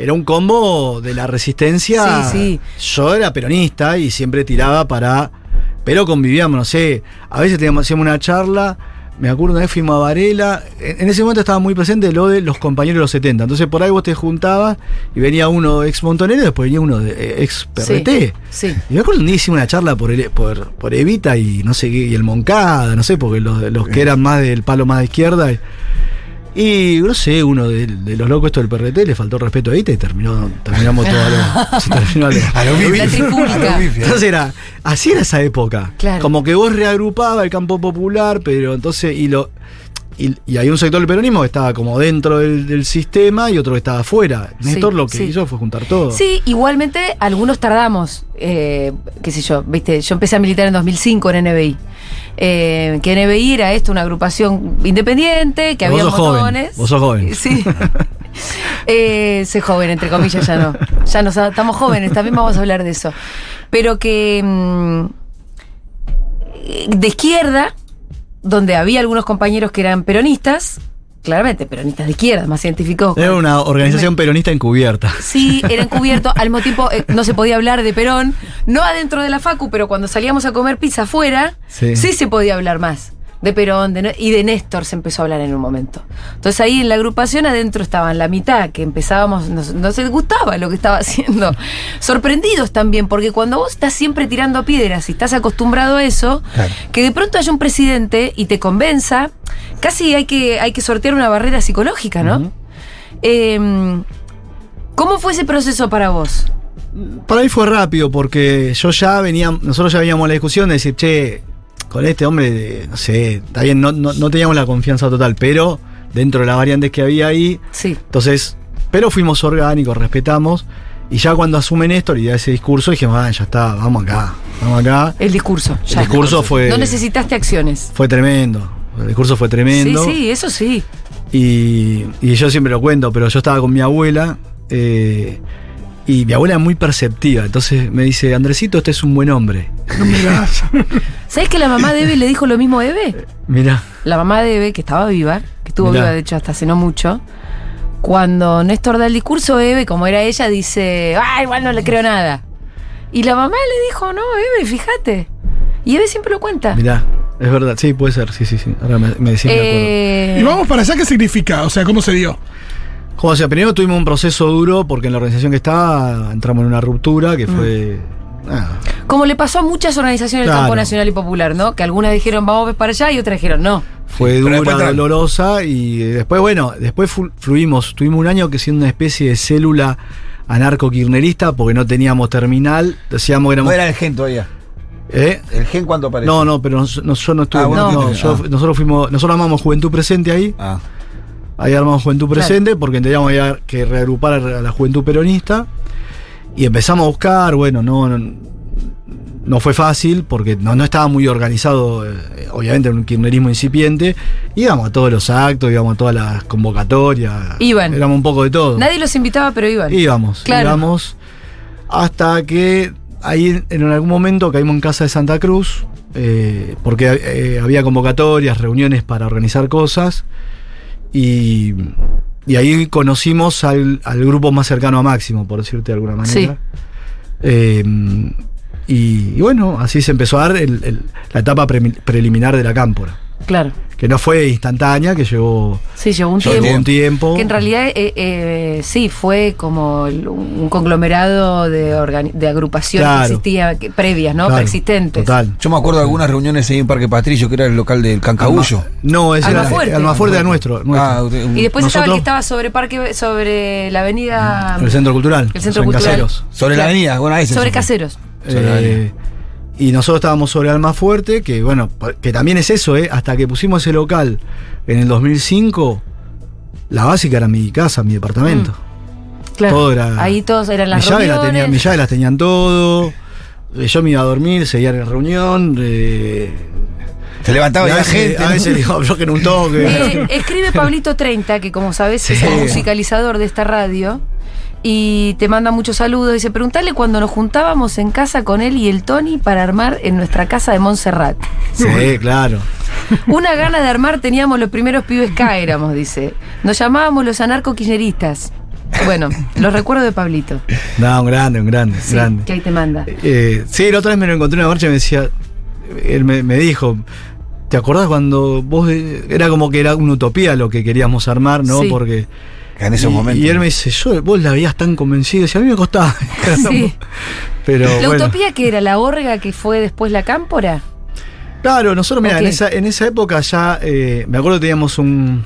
Era un combo de la resistencia. Sí, Yo era peronista y siempre tiraba para. Pero convivíamos, no sé. A veces teníamos, hacíamos una charla. Me acuerdo una vez fuimos a Varela. En, en ese momento estaba muy presente lo de los compañeros de los 70. Entonces por ahí vos te juntabas y venía uno ex montonero y después venía uno de eh, ex PRT. Sí. Y me acuerdo un día hicimos una charla por, el- por, por Evita y no sé qué, y el Moncada, no sé, porque los, los que eran más del palo más de izquierda. Y, y, no sé, uno de, de los locos estos del PRT le faltó respeto a Evita y terminó, terminamos todo a lo- se terminó a lo- A lo La bifi. trifulca. A lo bifi, eh. entonces era, así era esa época. Claro. Como que vos reagrupabas el campo popular, pero entonces, y lo y, y hay un sector del peronismo que estaba como dentro del, del sistema y otro que estaba afuera. Sí, Néstor lo que sí. hizo fue juntar todo. Sí, igualmente algunos tardamos, eh, qué sé yo, viste, yo empecé a militar en 2005 en NBI. Eh, que NBI era esto, una agrupación independiente, que había montones. vos sos joven. Sí. eh, sé joven, entre comillas, ya no. Ya no estamos jóvenes, también vamos a hablar de eso. Pero que mm, de izquierda, donde había algunos compañeros que eran peronistas, claramente peronistas de izquierda, más identificados. con- Era una organización peronista encubierta. Sí, era encubierto. Al mismo tiempo eh, no se podía hablar de Perón, no adentro de la Facu, pero cuando salíamos a comer pizza afuera, sí, Sí. se podía hablar más. De Perón de, y de Néstor se empezó a hablar en un momento. Entonces ahí en la agrupación adentro estaban la mitad, que empezábamos, nos, nos gustaba lo que estaba haciendo. Sorprendidos también, porque cuando vos estás siempre tirando piedras y estás acostumbrado a eso, Claro. que de pronto haya un presidente y te convenza, casi hay que, hay que sortear una barrera psicológica, ¿no? Eh, ¿Cómo fue ese proceso para vos? Para mí fue rápido porque yo ya venía, nosotros ya veníamos a la discusión de decir, che, con este hombre, no sé, está bien, no, no, no teníamos la confianza total, pero dentro de las variantes que había ahí, Sí. entonces, pero fuimos orgánicos, respetamos, y ya cuando asume Néstor y da ese discurso, dijimos, ah, ya está, vamos acá, vamos acá. El discurso. El discurso fue, No necesitaste acciones. fue tremendo, el discurso fue tremendo. Sí, sí, eso sí. Y, y yo siempre lo cuento, pero yo estaba con mi abuela eh, y mi abuela es muy perceptiva. Entonces me dice, Andresito, este es un buen hombre. ¿Sabes que la mamá de Eve le dijo lo mismo a Eve? Mira, La mamá de Eve, que estaba viva, que estuvo Mirá. viva de hecho hasta hace no mucho, cuando Néstor da el discurso, Eve, como era ella, dice, ah, igual no le creo nada. Y la mamá le dijo, no, Eve, fíjate. Y Eve siempre lo cuenta. mira, es verdad, sí, puede ser, sí, sí, sí. Ahora me, me decís, me acuerdo. Eh, Y vamos para allá, ¿qué significa? O sea, ¿cómo se dio? Como sea, primero tuvimos un proceso duro porque en la organización que estaba entramos en una ruptura que fue. nada, como le pasó a muchas organizaciones del Claro. campo nacional y popular, ¿no? Que algunas dijeron, vamos para allá, y otras dijeron, no. fue Pero dura, dolorosa y después, bueno, después flu- fluimos. Tuvimos un año que siendo una especie de célula anarco-kirnerista porque no teníamos terminal. Decíamos que éramos. No era el gen todavía. ¿Eh? ¿El gen cuánto aparece? No, no, pero nos- nos- yo no estuve. Ah, no, no no, yo- Ah. Nosotros fuimos, nosotros armamos Juventud Presente ahí. Ah. Ahí armamos Juventud Claro. Presente porque entendíamos que había que reagrupar a la juventud peronista. Y empezamos a buscar, bueno, no, no, no fue fácil porque no, no estaba muy organizado, eh, obviamente, un kirchnerismo incipiente. Íbamos a todos los actos, íbamos a todas las convocatorias. Iban. Éramos un poco de todo. Nadie los invitaba, pero iban. Íbamos, Claro. íbamos. Hasta que ahí en algún momento caímos en casa de Santa Cruz, eh, porque eh, había convocatorias, reuniones para organizar cosas. Y, y ahí conocimos al, al grupo más cercano a Máximo, por decirte de alguna manera. Sí. Eh, y, y bueno, así se empezó a dar el- el- la etapa pre- preliminar de la cámpora. Claro. Que no fue instantánea, que llevó, Sí, llevó un Llevó tiempo. llevó un tiempo. Que en realidad, eh, eh, sí, fue como un conglomerado de, organi- de agrupaciones Claro. que existía, que- previas, ¿no? Claro, Preexistentes. Total. Yo me acuerdo de algunas reuniones ahí en Parque Patrillo, que era el local del Cancagullo. No, ese era Almafuerte. Almafuerte era nuestro. nuestro. Ah, usted- Y después estaba el que estaba sobre Parque, sobre la avenida. el centro cultural. El centro en cultural. Caseros. sobre la avenida, bueno, ese sobre caseros. Sobre la Eh, y nosotros estábamos sobre Almafuerte, que bueno, que también es eso, ¿eh? Hasta que pusimos ese local en el 2005, la básica era mi casa, mi departamento. Claro. Todo era- Ahí todos eran las llaves, las reuniones. tenían, mis llaves las tenían todo. eh, Yo me iba a dormir, seguía en la reunión. eh, Se levantaba y y a la gente. a ¿no? veces digo, aflojen un toque. Eh, escribe Pablito 30, que como sabes es el musicalizador de esta radio. Y te manda muchos saludos. Dice, preguntale cuando nos juntábamos en casa con él y el Tony para armar en nuestra casa de Montserrat. Sí, claro. Una gana de armar teníamos los primeros pibes K, éramos, dice. Nos llamábamos los anarco-kirchneristas. Bueno, los recuerdo de Pablito. No, un grande, un grande, Sí, grande. que ahí te manda. Eh, sí, la otra vez me lo encontré en una marcha y me decía, él me, me dijo, ¿te acordás cuando vos, eh, era como que era una utopía lo que queríamos armar, ¿no? Sí. Porque... En esos y, momentos. y él me dice, yo, vos la veías tan convencido, y a mí me costaba. Sí. Pero ¿La bueno. utopía que era? ¿La orga que fue después la cámpora? Claro, nosotros, mira, en, esa, en esa época ya, eh, me acuerdo que teníamos un,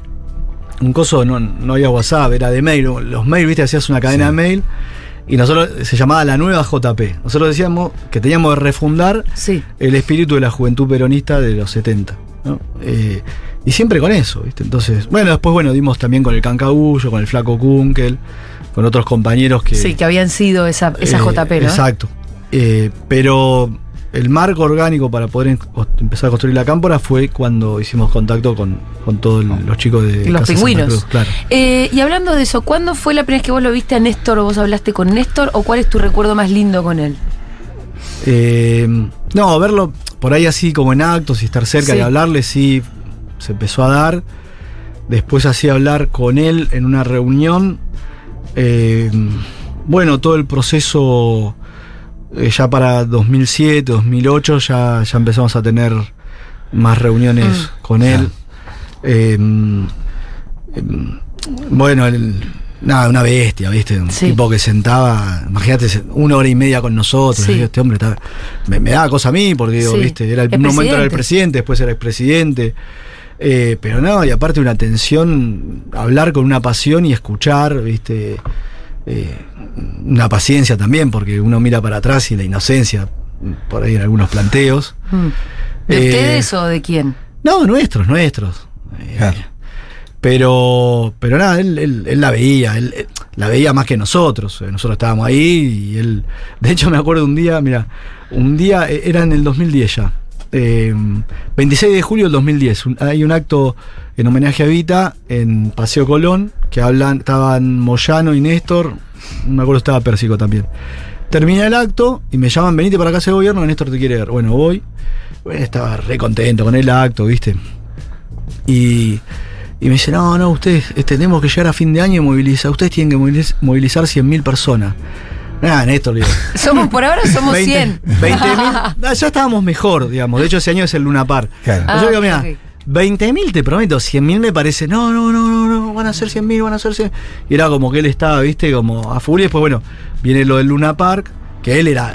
un coso, no, no había WhatsApp, era de mail. Los mail, viste, hacías una cadena de mail y nosotros se llamaba la nueva JP. Nosotros decíamos que teníamos que refundar Sí. el espíritu de la juventud peronista de los 70. ¿No? Eh, y siempre con eso, ¿viste? Entonces, bueno, después, bueno, dimos también con el Cancaullo, con el Flaco Kunkel, con otros compañeros que. Sí, que habían sido esa, esa Eh, JP, ¿no? Exacto. Eh, pero el marco orgánico para poder empezar a construir la cámpora fue cuando hicimos contacto con, con todos los chicos de Los Casa pingüinos. Cruz, claro. Eh, y hablando de eso, ¿cuándo fue la primera vez que vos lo viste a Néstor o vos hablaste con Néstor o cuál es tu recuerdo más lindo con él? Eh, no, verlo por ahí así como en actos y estar cerca Sí. y hablarle, sí, se empezó a dar. Después así hablar con él en una reunión. Eh, bueno, todo el proceso eh, ya para 2007, 2008 ya, ya empezamos a tener más reuniones Mm. con él. Eh, bueno, el- nada, una bestia, ¿viste? Un Sí. tipo que sentaba, imagínate, se- una hora y media con nosotros. Sí. Digo, Este hombre está- me, me daba cosa a mí, porque digo, Sí. ¿viste? Era el, un momento era el presidente. después era expresidente. Eh, pero no, y aparte una atención, hablar con una pasión y escuchar, ¿viste? Eh, una paciencia también, porque uno mira para atrás y la inocencia, por ahí en algunos planteos. Mm. ¿De Eh, ustedes o de quién? No, nuestros, nuestros. Eh, Claro. Pero, pero nada, él, él- la veía, él, la veía más que nosotros. Eh, Nosotros estábamos ahí y él. De hecho, me acuerdo un día, mira, un día, eh, era en el 2010 ya. eh, 26 de julio del 2010. un- hay un acto en homenaje a Vita en Paseo Colón, que hablan, estaban Moyano y Néstor. Me acuerdo, estaba Pérsico también. Termina el acto y me llaman, venite para casa de gobierno, Néstor te quiere ver. Bueno, voy. Estaba re contento con el acto, ¿viste? Y, y me dice, no, no, ustedes eh, tenemos que llegar a fin de año y movilizar. Ustedes tienen que moviliz- movilizar 100.000 personas. Nada, Néstor, digo. Somos por ahora somos 100. 20.000. Ah, ya estábamos mejor, digamos. De hecho, ese año es el Luna Par. Claro. Ah, Yo digo, mira, ok. 20.000 te prometo, 100.000 me parece, no, no, no, no, no, van a ser 100.000, van a ser 100. Y era como que él estaba, viste, como a. Y después, bueno, viene lo del Luna Park, que él era.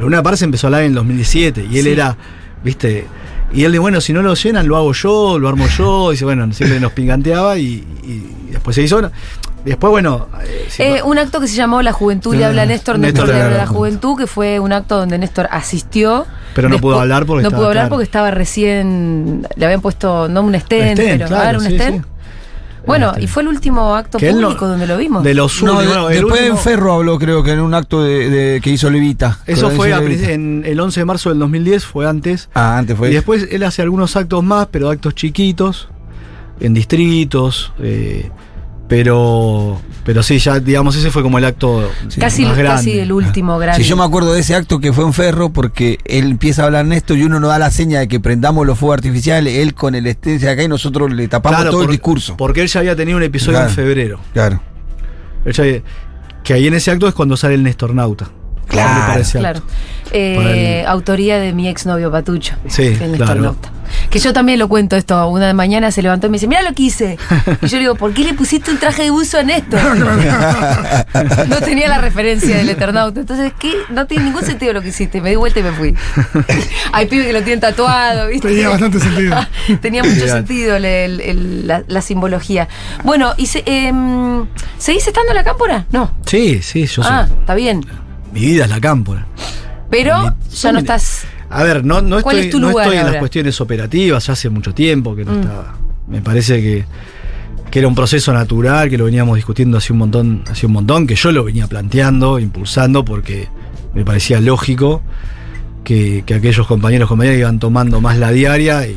Luna Park se empezó a hablar en el 2017 y él Sí. era, viste. Y él de, bueno, si no lo llenan, lo hago yo, lo armo yo. Dice, bueno, siempre nos pinganteaba y, y después se hizo. Después, bueno. eh, Eh, un acto que se llamó La Juventud le Ah, habla Néstor, Néstor Néstor le le habla a la. Juventud, que fue un acto donde Néstor asistió. Pero no pudo hablar porque No estaba, pudo hablar claro. porque estaba recién. Le habían puesto, no un stand, pero claro, ah, era un sí. Bueno, Este. y fue el último acto no- público donde lo vimos. De los No, últimos, después último- en Ferro habló, creo que en un acto de, de- que hizo Levita. Eso fue a Levita. pri- en el 11 de marzo del 2010, fue antes. Ah, antes fue. Y después él hace algunos actos más, pero actos chiquitos, en distritos. eh, pero, pero sí, ya digamos, ese fue como el acto casi, más grande. casi el último grande. Si yo me acuerdo de ese acto que fue en Ferro, porque él empieza a hablar Néstor y uno nos da la seña de que prendamos los fuegos artificiales, él con el estén acá y nosotros le tapamos Claro, todo por- el discurso. Porque él ya había tenido un episodio Claro. en febrero. Claro. Él ya había- que ahí en ese acto es cuando sale el Nestornauta. Claro, Claro. Eh, el- autoría de mi exnovio Patucho. Sí, que claro. Nauta. Que yo también lo cuento esto. Una mañana se levantó y me dice, mira lo que hice. Y yo le digo, ¿por qué le pusiste un traje de buzo a Néstor? no tenía la referencia del Eternauta. Entonces, ¿qué? No tiene ningún sentido lo que hiciste. Me di vuelta y me fui. Hay pibes que lo tienen tatuado, ¿viste? Tenía bastante sentido. Tenía mucho sentido el- el- el- la, la simbología. Bueno, y se, em, ¿seguís estando en la cámpora? No. Sí, sí, yo Ah, soy. está bien. Mi vida es la cámpora. Pero Mi- ya no estás. A ver, no, no ¿Cuál estoy, es tu no lugar estoy en las cuestiones operativas, ya hace mucho tiempo que no Mm. estaba. Me parece que, que era un proceso natural, que lo veníamos discutiendo hace un montón, hace un montón, que yo lo venía planteando, impulsando, porque me parecía lógico que, que aquellos compañeros compañeras iban tomando más la diaria y,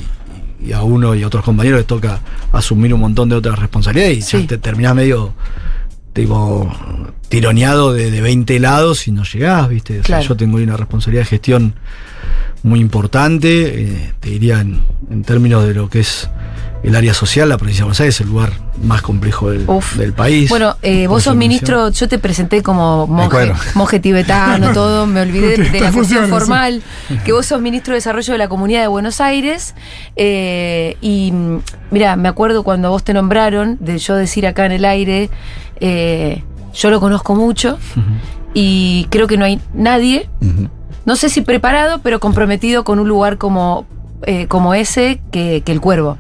y a uno y a otros compañeros les toca asumir un montón de otras responsabilidades y Sí. ya te terminás medio tipo tironeado de, de 20 lados y no llegás, ¿viste? O sea, Claro. yo tengo una responsabilidad de gestión muy importante, eh, te diría en, en términos de lo que es el área social, la provincia de Buenos Aires es el lugar más complejo del, del país. Bueno, eh, vos sos ministro, yo te presenté como monje, monje tibetano, todo, me olvidé de, de la cuestión formal, que vos sos ministro de Desarrollo de la Comunidad de Buenos Aires, eh, y mira, me acuerdo cuando vos te nombraron, de yo decir acá en el aire, eh, yo lo conozco mucho, y creo que no hay nadie, no sé si preparado, pero comprometido con un lugar como, eh, como ese que, que el cuervo.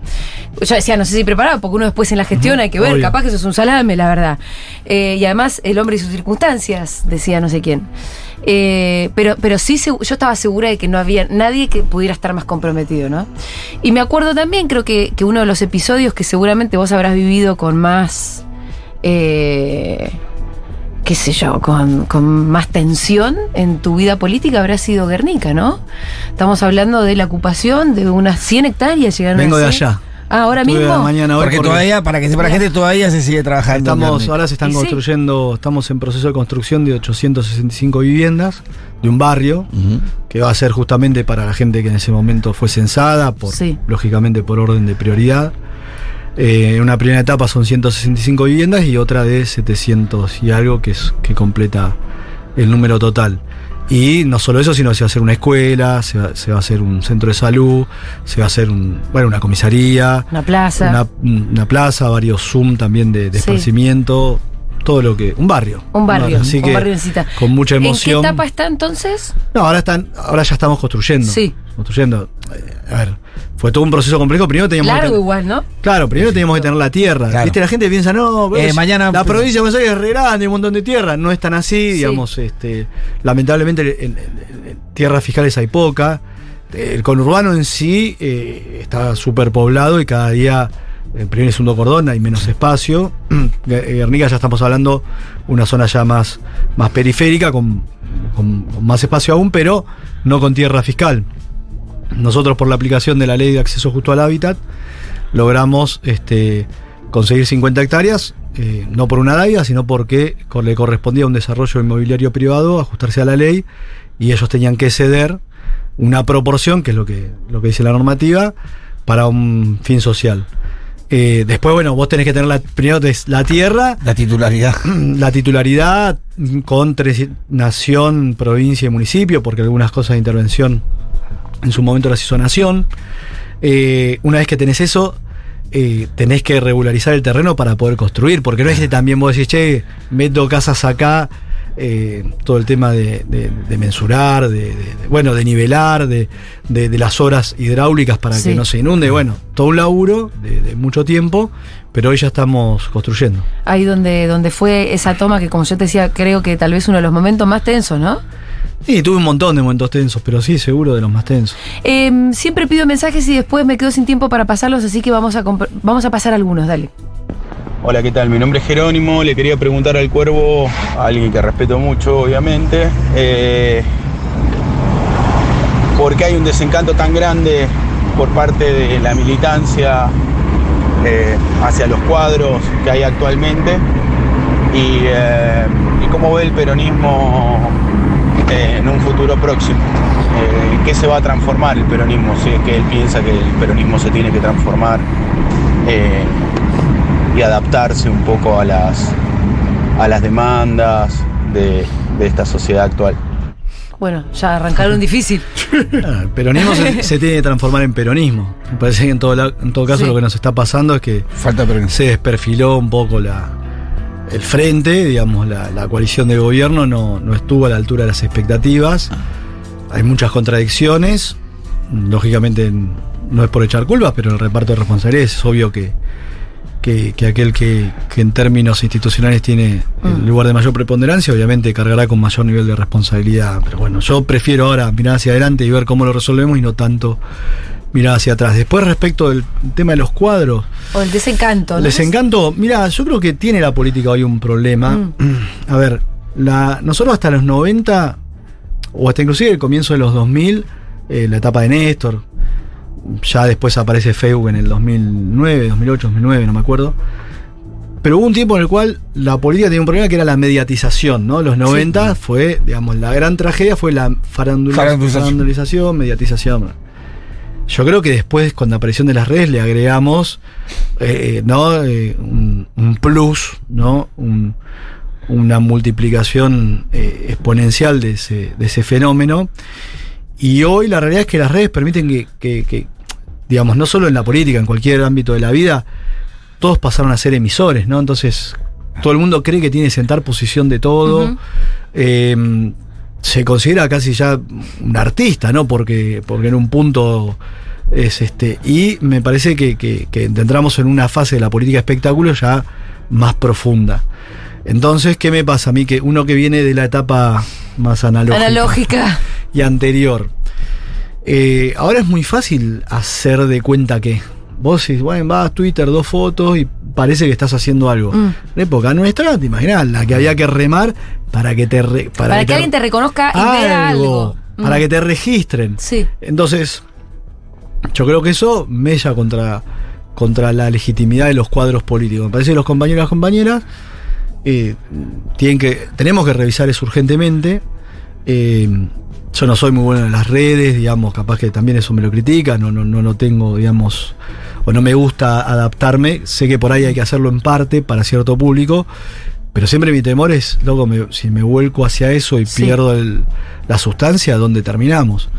Yo decía, no sé si preparado, porque uno después en la gestión hay que ver, obvio. capaz que eso es un salame, la verdad. Eh, y además, el hombre y sus circunstancias, decía no sé quién. Eh, pero, pero sí, yo estaba segura de que no había nadie que pudiera estar más comprometido, ¿no? Y me acuerdo también, creo que, que uno de los episodios que seguramente vos habrás vivido con más. eh, qué sé yo, con, con más tensión en tu vida política habrá sido Guernica, ¿no? Estamos hablando de la ocupación de unas 100 hectáreas llegaron Vengo a de allá. Ah, ahora Estuve mismo. mañana hoy Porque porque todavía, para que sepa la gente, todavía se sigue trabajando. Estamos, ahora se están sí. construyendo, estamos en proceso de construcción de 865 viviendas de un barrio que va a ser justamente para la gente que en ese momento fue censada, por, Sí. lógicamente por orden de prioridad. Eh, una primera etapa son 165 viviendas y otra de 700 y algo que, es, que completa el número total. Y no solo eso, sino se va a hacer una escuela, se va, se va a hacer un centro de salud, se va a hacer un, bueno, una comisaría, Una plaza. una, una plaza, varios Zoom también de, de Sí. esparcimiento, todo lo que. Un barrio. un barrio. Así un que barrio necesita. con mucha emoción. ¿En qué etapa está entonces? No, ahora están, ahora ya estamos construyendo. Sí. Construyendo. Eh, A ver, fue todo un proceso complejo. Primero teníamos que Largo ten- igual, ¿no? Claro, primero teníamos que tener la tierra. Claro. Viste, la gente piensa, no, Eh, mañana- la provincia de Buenos Aires es re grande, hay un montón de tierra. No es tan así, Sí. digamos, este, lamentablemente en, en- en tierras fiscales hay poca. El conurbano en sí eh, está súper poblado y cada día, en primer y segundo cordón, hay menos espacio. Guernica ya estamos hablando una zona ya más, más periférica, con, con- con más espacio aún, pero no con tierra fiscal. Nosotros por la aplicación de la ley de acceso justo al hábitat logramos este, conseguir 50 hectáreas, eh, no por una DAIA, sino porque le correspondía a un desarrollo inmobiliario privado ajustarse a la ley y ellos tenían que ceder una proporción, que es lo que, lo que dice la normativa, para un fin social. Eh, después, bueno, vos tenés que tener la, primero la tierra, La titularidad. la titularidad con tres, nación, provincia y municipio, porque algunas cosas de intervención en su momento las hizo nación. Eh, una vez que tenés eso, eh, tenés que regularizar el terreno para poder construir, porque no es que también vos decís, che, meto casas acá, eh, todo el tema de, de- de mensurar, de, de- de- bueno, de nivelar, de, de- de las horas hidráulicas para Sí. que no se inunde, bueno, todo un laburo de, de mucho tiempo, pero hoy ya estamos construyendo. Ahí donde, donde fue esa toma que, como yo te decía, creo que tal vez uno de los momentos más tensos, ¿no? Sí, tuve un montón de momentos tensos, pero sí, seguro de los más tensos. Eh, siempre pido mensajes y después me quedo sin tiempo para pasarlos, así que vamos a, vamos a pasar algunos, dale. Hola, ¿qué tal? Mi nombre es Jerónimo. Le quería preguntar al cuervo, a alguien que respeto mucho, obviamente, eh, por qué hay un desencanto tan grande por parte de la militancia eh, hacia los cuadros que hay actualmente y, eh, y cómo ve el peronismo eh, en un futuro próximo. Eh, ¿En qué se va a transformar el peronismo? Si es que él piensa que el peronismo se tiene que transformar. eh, y adaptarse un poco a las, a las demandas de, de esta sociedad actual. Bueno, ya arrancaron difícil. Ah, El peronismo se, se tiene que transformar en peronismo. Me parece que en todo, la- en todo caso Sí. lo que nos está pasando es que Falta se desperfiló un poco la, el frente, digamos, la, la coalición de gobierno no, no estuvo a la altura de las expectativas. Hay muchas contradicciones. Lógicamente no es por echar culpas, pero el reparto de responsabilidades es obvio que, que, que aquel que, que en términos institucionales tiene el Mm. lugar de mayor preponderancia, obviamente cargará con mayor nivel de responsabilidad. Pero bueno, yo prefiero ahora mirar hacia adelante y ver cómo lo resolvemos y no tanto mirar hacia atrás. Después, respecto del tema de los cuadros, O el desencanto. ¿no? les encanto. Mira, yo creo que tiene la política hoy un problema. Mm. A ver, la, nosotros hasta los 90, o hasta inclusive el comienzo de los 2000, eh, la etapa de Néstor, ya después aparece Facebook en el 2009, 2008, 2009, no me acuerdo. Pero hubo un tiempo en el cual la política tenía un problema que era la mediatización, ¿no? Los 90 fue, digamos, la gran tragedia fue la Farandulización. farandulización, mediatización. Yo creo que después, con la aparición de las redes, le agregamos eh, ¿no? Eh, un, un plus, ¿no? Un- una multiplicación eh, exponencial de ese, de ese fenómeno. Y hoy la realidad es que las redes permiten que, que- que, digamos, no solo en la política, en cualquier ámbito de la vida, todos pasaron a ser emisores, ¿no? Entonces, todo el mundo cree que tiene que sentar posición de todo. Eh, se considera casi ya un artista, ¿no? Porque, porque en un punto es este. Y me parece que, que, que entramos en una fase de la política espectáculo ya más profunda. Entonces, ¿qué me pasa a mí? Que uno que viene de la etapa más analógica, Analógica. y anterior. eh, ahora es muy fácil hacer de cuenta que. Vos si bueno, vas a Twitter, dos fotos y parece que estás haciendo algo. Mm. En época nuestra, te imaginas, la que había que remar para que te re- Para, que, alguien te reconozca y vea algo. Para Mm. que te registren. Sí. Entonces, yo creo que eso mella contra, contra la legitimidad de los cuadros políticos. Me parece que los compañeros y las compañeras eh, tienen que, tenemos que revisar eso urgentemente. Eh, yo no soy muy bueno en las redes, digamos, capaz que también eso me lo critica, no, no, no, no tengo, digamos, o no me gusta adaptarme. Sé que por ahí hay que hacerlo en parte para cierto público, pero siempre mi temor es, loco, me- si me vuelco hacia eso y Sí. pierdo el- la sustancia, ¿dónde terminamos?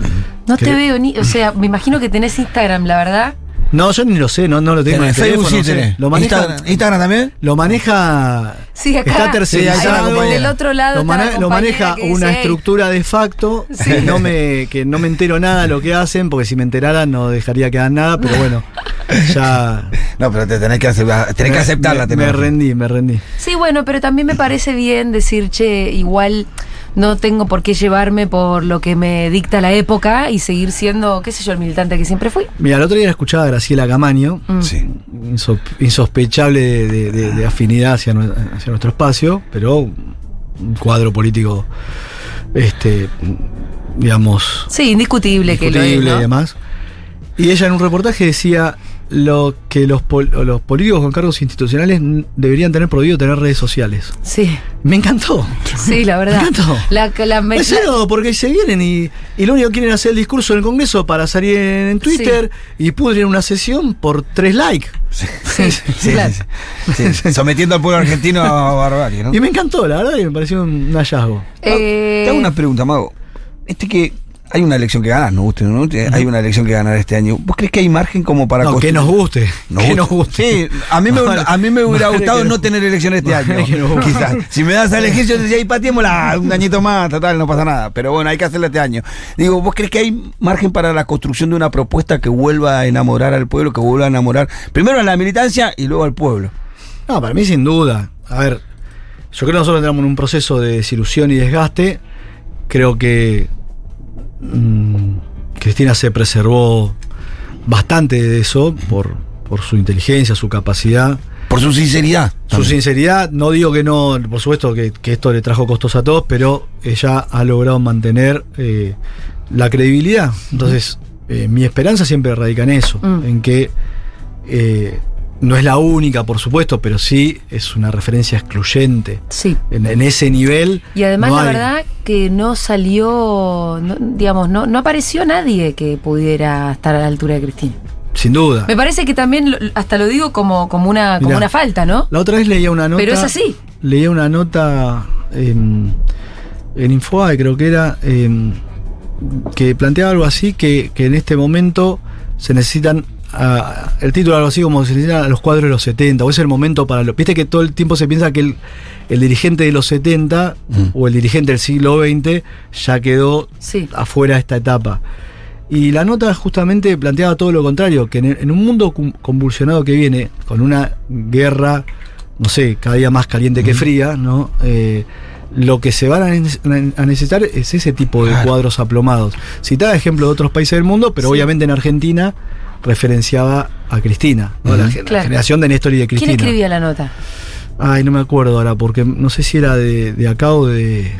No te veo ni. O sea, me imagino que tenés Instagram, la verdad. No, yo ni lo sé, no, no lo tengo en el Facebook teléfono. sí no sé. tenés. Lo maneja, Instagram, Instagram también. lo maneja. Sí, acá. Está Sí, tercerizado. compañera. Del otro lado lo, maneja que dice, una estructura de facto Sí. que, no me, que no me entero nada de lo que hacen, porque si me enterara no dejaría quedar nada, pero bueno, ya. No, pero te tenés que, aceptar, tenés que aceptarla. Me, me que- rendí, me rendí. Sí, bueno, pero también me parece bien decir, che, igual no tengo por qué llevarme por lo que me dicta la época y seguir siendo, qué sé yo, el militante que siempre fui. Mira, el otro día escuchaba a Graciela Camaño, Mm. Sí. inso- insospechable de, de- de- de afinidad hacia, nue- hacia nuestro espacio, pero un cuadro político, este, digamos, Sí, indiscutible, que lo es, ¿no? y demás. Y ella en un reportaje decía lo que los, pol- los políticos con cargos institucionales deberían tener prohibido tener redes sociales. Sí, Me encantó. sí, la verdad. Me encantó. La, la, me- En serio, porque se vienen y, y lo único que quieren es hacer el discurso en el Congreso para salir en, en Twitter y pudren una sesión por tres likes. Sí, Sí, sí, claro. sí, sí. Sometiendo al pueblo argentino a barbarie, ¿no? Y me encantó, la verdad, y me pareció un hallazgo. Eh, Te hago una pregunta, Mago. Este que hay una elección que ganar, ¿no? Usted, ¿no? Hay una elección que ganar este año. ¿Vos crees que hay margen como para No, que nos guste. que nos guste. Sí, a mí me, a mí me hubiera gustado no nos- tener elecciones este año. nos guste. Quizás. Si me das a elegir, yo decía, y pateémosla un añito más, total, no pasa nada. Pero bueno, hay que hacerla este año. Digo, ¿vos crees que hay margen para la construcción de una propuesta que vuelva a enamorar al pueblo, que vuelva a enamorar primero a la militancia y luego al pueblo? No, para mí sin duda. A ver, yo creo que nosotros entramos en un proceso de desilusión y desgaste. Creo que mm, Cristina se preservó bastante de eso por, por su inteligencia, su capacidad. Por su sinceridad. Su sinceridad, no digo que no, por supuesto que, que esto le trajo costos a todos, pero ella ha logrado mantener eh, la credibilidad. Entonces, eh, mi esperanza siempre radica en eso, Mm. en que eh, no es la única, por supuesto, pero sí es una referencia excluyente. Sí. En, en ese nivel. Y además no la hay- verdad que no salió, no- digamos, no, no apareció nadie que pudiera estar a la altura de Cristina. Sin duda. Me parece que también, hasta lo digo como, como, una, como Mirá. una falta, ¿no? La otra vez leía una nota. Pero es así. Leía una nota en, en Infobae, creo que era, em, que planteaba algo así: que, que en este momento se necesitan. El título algo así como se necesitan a los cuadros de los 70, o es el momento para lo. Viste que todo el tiempo se piensa que el, el dirigente de los 70 Mm. o el dirigente del siglo XX ya quedó Sí. afuera de esta etapa. Y la nota justamente planteaba todo lo contrario, que en, en un mundo convulsionado que viene, con una guerra, no sé, cada día más caliente que fría, ¿no? Eh, lo que se van a, ne- a necesitar es ese tipo de Claro. cuadros aplomados. Citaba ejemplo de otros países del mundo, pero Sí. obviamente en Argentina referenciaba a Cristina, ¿no? la, gen- la Claro. generación de Néstor y de ¿Quién Cristina. escribía la nota? Ay, no me acuerdo ahora, porque no sé si era de, de acá o de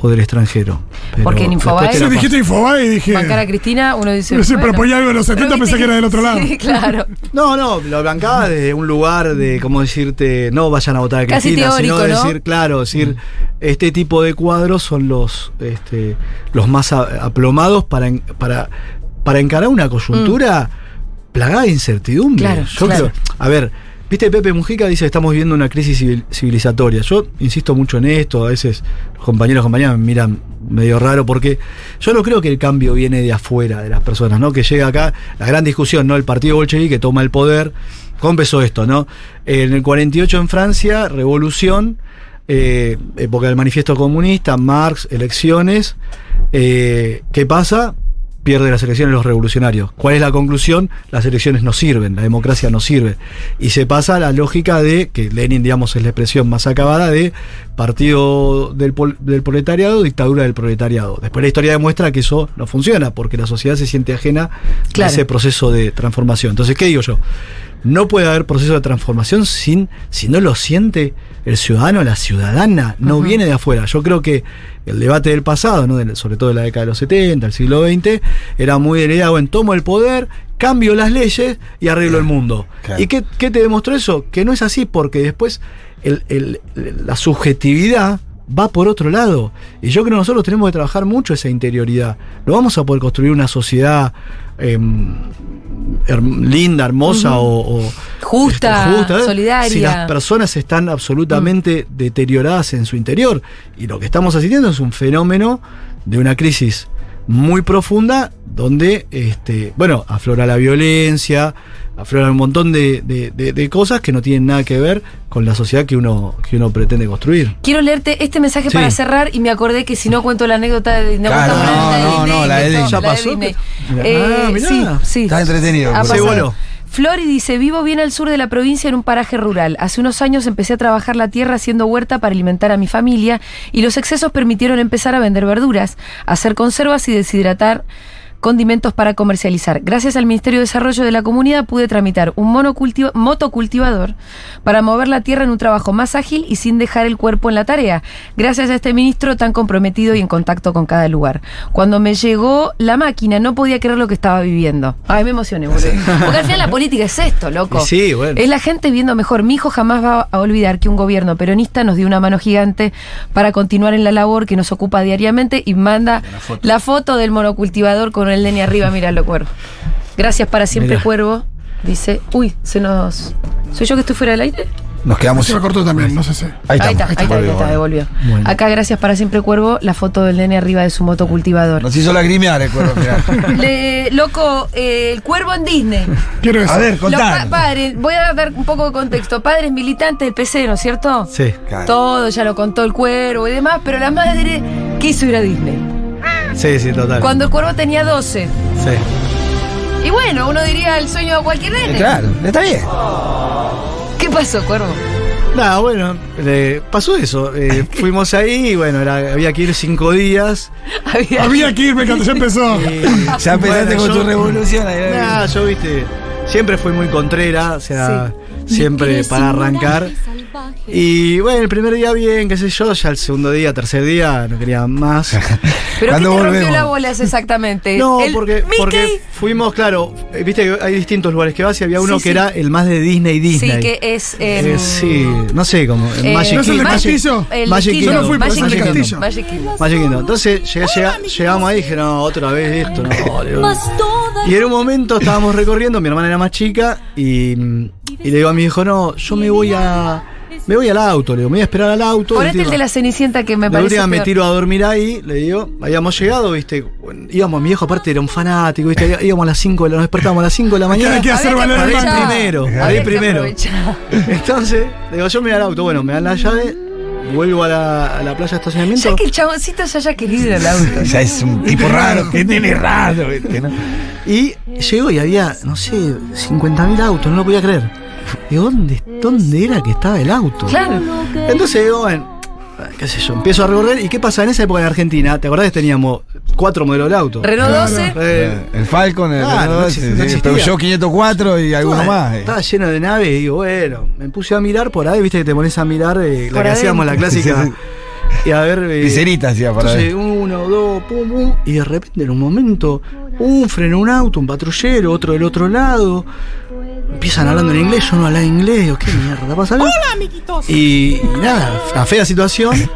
o del extranjero. Pero Porque en Infobae- Sí, la dijiste Infobae y dije. Bancar a Cristina, uno dice. Sí, pero bueno, algo de los 70, pero pensé que era del otro lado. Sí, claro. No, no, lo blancaba desde un lugar de, ¿cómo decirte? No vayan a votar a Casi Cristina, teórico, sino ¿no? decir, claro, decir, este tipo de cuadros son los, este, los más aplomados para, en- para, para encarar una coyuntura plagada de incertidumbre. Claro, Yo claro. creo, a ver, viste, Pepe Mujica dice que estamos viviendo una crisis civil- civilizatoria. Yo insisto mucho en esto, a veces los compañeros y compañeras me miran medio raro porque yo no creo que el cambio viene de afuera de las personas, ¿no? Que llega acá la gran discusión, ¿no? El partido bolchevique que toma el poder. ¿Cómo empezó esto, no? En el 48 en Francia, revolución, eh, época del manifiesto comunista, Marx, elecciones. eh, ¿Qué pasa? Pierde las elecciones los revolucionarios. ¿Cuál es la conclusión? Las elecciones no sirven, la democracia no sirve. Y se pasa a la lógica de, que Lenin, digamos, es la expresión más acabada, de partido del, proletariado, dictadura del proletariado. Después la historia demuestra que eso no funciona, porque la sociedad se siente ajena Claro. a ese proceso de transformación. Entonces, ¿qué digo yo? No puede haber proceso de transformación sin, si no lo siente el ciudadano, la ciudadana, no viene de afuera. Yo creo que el debate del pasado, ¿no? Del- sobre todo de la década de los 70, el siglo XX, era muy de la idea, bueno, tomo el poder, cambio las leyes y arreglo el mundo. Claro. ¿Y qué, qué te demostró eso? Que no es así, porque después el- el- la subjetividad va por otro lado. Y yo creo que nosotros tenemos que trabajar mucho esa interioridad. No vamos a poder construir una sociedad em, linda, hermosa o, o- Justa, este, ¿eh? solidaria. Si las personas están absolutamente deterioradas en su interior. Y lo que estamos asistiendo es un fenómeno de una crisis muy profunda donde, este, bueno, aflora la violencia, aflora un montón de, de- de- de cosas que no tienen nada que ver con la sociedad que uno, que uno pretende construir. Quiero leerte este mensaje Sí. para cerrar y me acordé que si no cuento la anécdota de no Claro, no, la de no, la de ¿Ya la de pasó? Eh, Ah, mirá. sí, sí. Está entretenido. Se voló. Flori dice, vivo bien al sur de la provincia en un paraje rural. Hace unos años empecé a trabajar la tierra haciendo huerta para alimentar a mi familia y los excesos permitieron empezar a vender verduras, hacer conservas y deshidratar condimentos para comercializar. Gracias al Ministerio de Desarrollo de la Comunidad pude tramitar un monocultiva- motocultivador para mover la tierra en un trabajo más ágil y sin dejar el cuerpo en la tarea. Gracias a este ministro tan comprometido y en contacto con cada lugar. Cuando me llegó la máquina no podía creer lo que estaba viviendo. Ay, me emocioné, boludo. Porque al final la política es esto, loco. Sí, bueno. Es la gente viendo mejor. Mi hijo jamás va a olvidar que un gobierno peronista nos dio una mano gigante para continuar en la labor que nos ocupa diariamente y manda la foto del monocultivador con el nene arriba, míralo, cuervo. Gracias para siempre, cuervo. Dice, uy, se nos. ¿Soy yo que estoy fuera del aire? Nos quedamos. Se me cortó también, no sé si. Ahí, ahí está, ahí está, ahí está, volvió. devolvió. Bueno. Acá, gracias para siempre, cuervo, la foto del nene arriba de su motocultivador. Nos hizo lagrimear el cuervo final. Le- loco, eh, el cuervo en Disney. Quiero eso. A ver, contá. pa- padres, voy a dar un poco de contexto. Padres militantes del PC, ¿no es cierto? Sí. Claro. Todo, ya lo contó el cuervo y demás, pero la madre quiso ir a Disney. Sí, sí, total. Cuando el cuervo tenía 12. Sí. Y bueno, uno diría el sueño de cualquier Eh, nene. Claro, está bien. ¿Qué pasó, cuervo? Nada, bueno, eh, pasó eso. Eh, fuimos ahí y bueno, era- había que ir cinco días. Había- Había que irme cuando ya empezó. y- Ya empezaste bueno, con yo- tu revolución. ahí, Nah, yo viste, siempre fui muy contrera, o sea, siempre para arrancar. Y bueno, el primer día bien, qué sé yo, ya el segundo día, tercer día, no quería más. ¿Pero qué te ¿Cuándo rompió volvemos? la bola exactamente? No, ¿El porque, Mickey? porque fuimos, claro, eh, viste que hay distintos lugares que vas y había uno Sí, que sí. era el más de Disney Disney. Sí, que es... Eh, em, sí, no sé cómo. eh, Magic ¿No es el. Castillo? El Magic Kingdom. Yo no fui, Magic de Kingdom. Magic Kingdom. Magic Kingdom. Entonces llega- llega- llegamos ahí y dije, no, otra vez esto, no. boludo. Y en un momento estábamos recorriendo, mi hermana era más chica, y, y le digo a mi hijo, no, yo me voy a. Me voy al auto, le digo, me voy a esperar al auto. Ponete el de la Cenicienta que me de parece última me tiro a dormir ahí, le digo, habíamos llegado, viste, bueno, íbamos, mi viejo aparte era un fanático, viste, íbamos a las 5 de la, nos despertábamos a las 5 de la mañana. Hay que hacer Para ir primero, para ir primero. Entonces, le digo, yo me voy al auto, bueno, me dan la llave vuelvo a la, a la playa de estacionamiento. Ya que el chaboncito se haya querido el auto. Ya es un tipo raro, que nene raro. ¿viste, no? Y llego y había, no sé, 50.000 autos, no lo podía creer. Digo, ¿dónde, ¿dónde era que estaba el auto? Claro. Entonces digo, bueno, qué sé yo, empiezo a recorrer. ¿Y qué pasa? En esa época en Argentina, ¿te acordás que teníamos cuatro modelos de auto? Renault 12. Eh, El Falcon, el Claro, no Renault, exi- sí, no sí, existía. Peugeot 504 y alguno más. eh. Estaba lleno de naves y digo, bueno, me puse a mirar por ahí, viste que te pones a mirar eh, la que hacíamos, la clásica. Sí, Y a ver. eh, Pizzerita hacía para Entonces, ver. uno, dos, pum, pum. Y de repente, en un momento, un freno un auto, un patrullero, otro del otro lado. Empiezan hablando en inglés, yo no hablaba inglés. Digo, ¿qué mierda pasa? Hola, amiguitos. Y, y nada, una fea situación.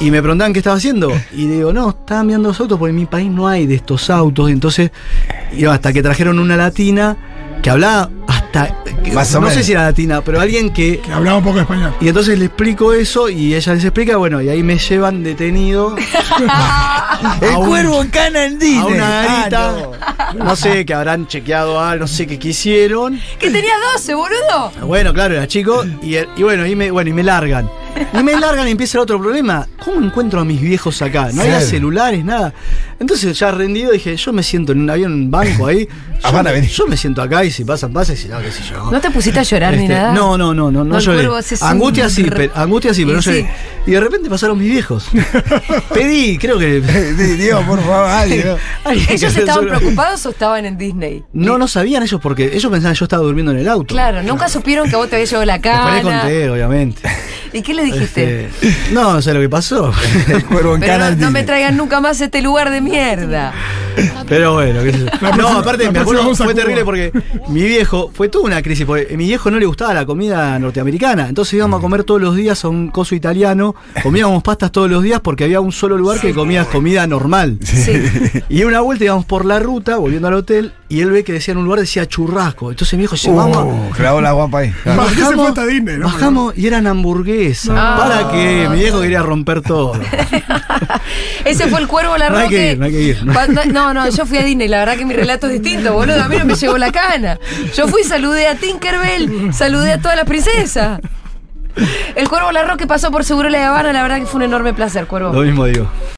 Y me preguntaban qué estaba haciendo. Y digo, no, estaban mirando los autos porque en mi país no hay de estos autos. Entonces, y hasta que trajeron una latina que hablaba hasta. que- Más o no sé si era latina, pero alguien que Que hablaba un poco de español. y entonces le explico eso y ella les explica, bueno, y ahí me llevan detenido El a un- cuervo en cana en Disney. a una garita. Ah, no. sé, que habrán chequeado algo, no sé qué quisieron. Que tenía 12, boludo. Bueno, claro, era chico. Y, y bueno, y me, bueno, y me largan. Y me largan y empieza el otro problema. ¿Cómo encuentro a mis viejos acá? No había celulares, nada. Entonces ya rendido dije, yo me siento en un había un banco ahí. Ah, Yo, van a venir. yo me siento acá y si pasan, pasan, y si no, qué sé yo. ¿No te pusiste a llorar ni Este, nada? No, no, no, no, no, lloré. Angustia sí, pero, angustia sí, pero no lloré. Y de repente pasaron mis viejos. Pedí, creo que. Dios, por favor, alguien, ¿Ellos se estaban preocupados o estaban en Disney? No, no sabían ellos porque ellos pensaban que yo estaba durmiendo en el auto. Claro, nunca supieron que vos te había llevado la Después les conté, obviamente. ¿Y qué le dijiste? Este, no, no sé lo que pasó. El cuervo en Pero no, me traigan nunca más este lugar de mierda. Pero bueno, qué sé yo. No, aparte me acuerdo, fue terrible porque mi viejo, fue toda una crisis, porque a mi viejo no le gustaba la comida norteamericana. Entonces íbamos a comer todos los días a un coso italiano, comíamos pastas todos los días porque había un solo lugar que comías comida normal. Sí. Y una vuelta íbamos por la ruta, volviendo al hotel, y él ve que decía en un lugar, decía churrasco. Entonces mi viejo dice, vamos. Uh, clavó la guapa ahí. ¿Por qué se Disney, no? bajamos y eran hamburguesas. Ah. ¿Para qué? Mi viejo quería romper todo. Ese fue el cuervo la No hay que ir, no hay que ir. No, no, yo fui a Disney, la verdad que mi relato es distinto, boludo. A mí no me llevó la cana. Yo fui, saludé a Tinkerbell, saludé a todas las princesas. El cuervo la roca pasó por Seguro La Habana, la verdad que fue un enorme placer, cuervo. Lo mismo digo.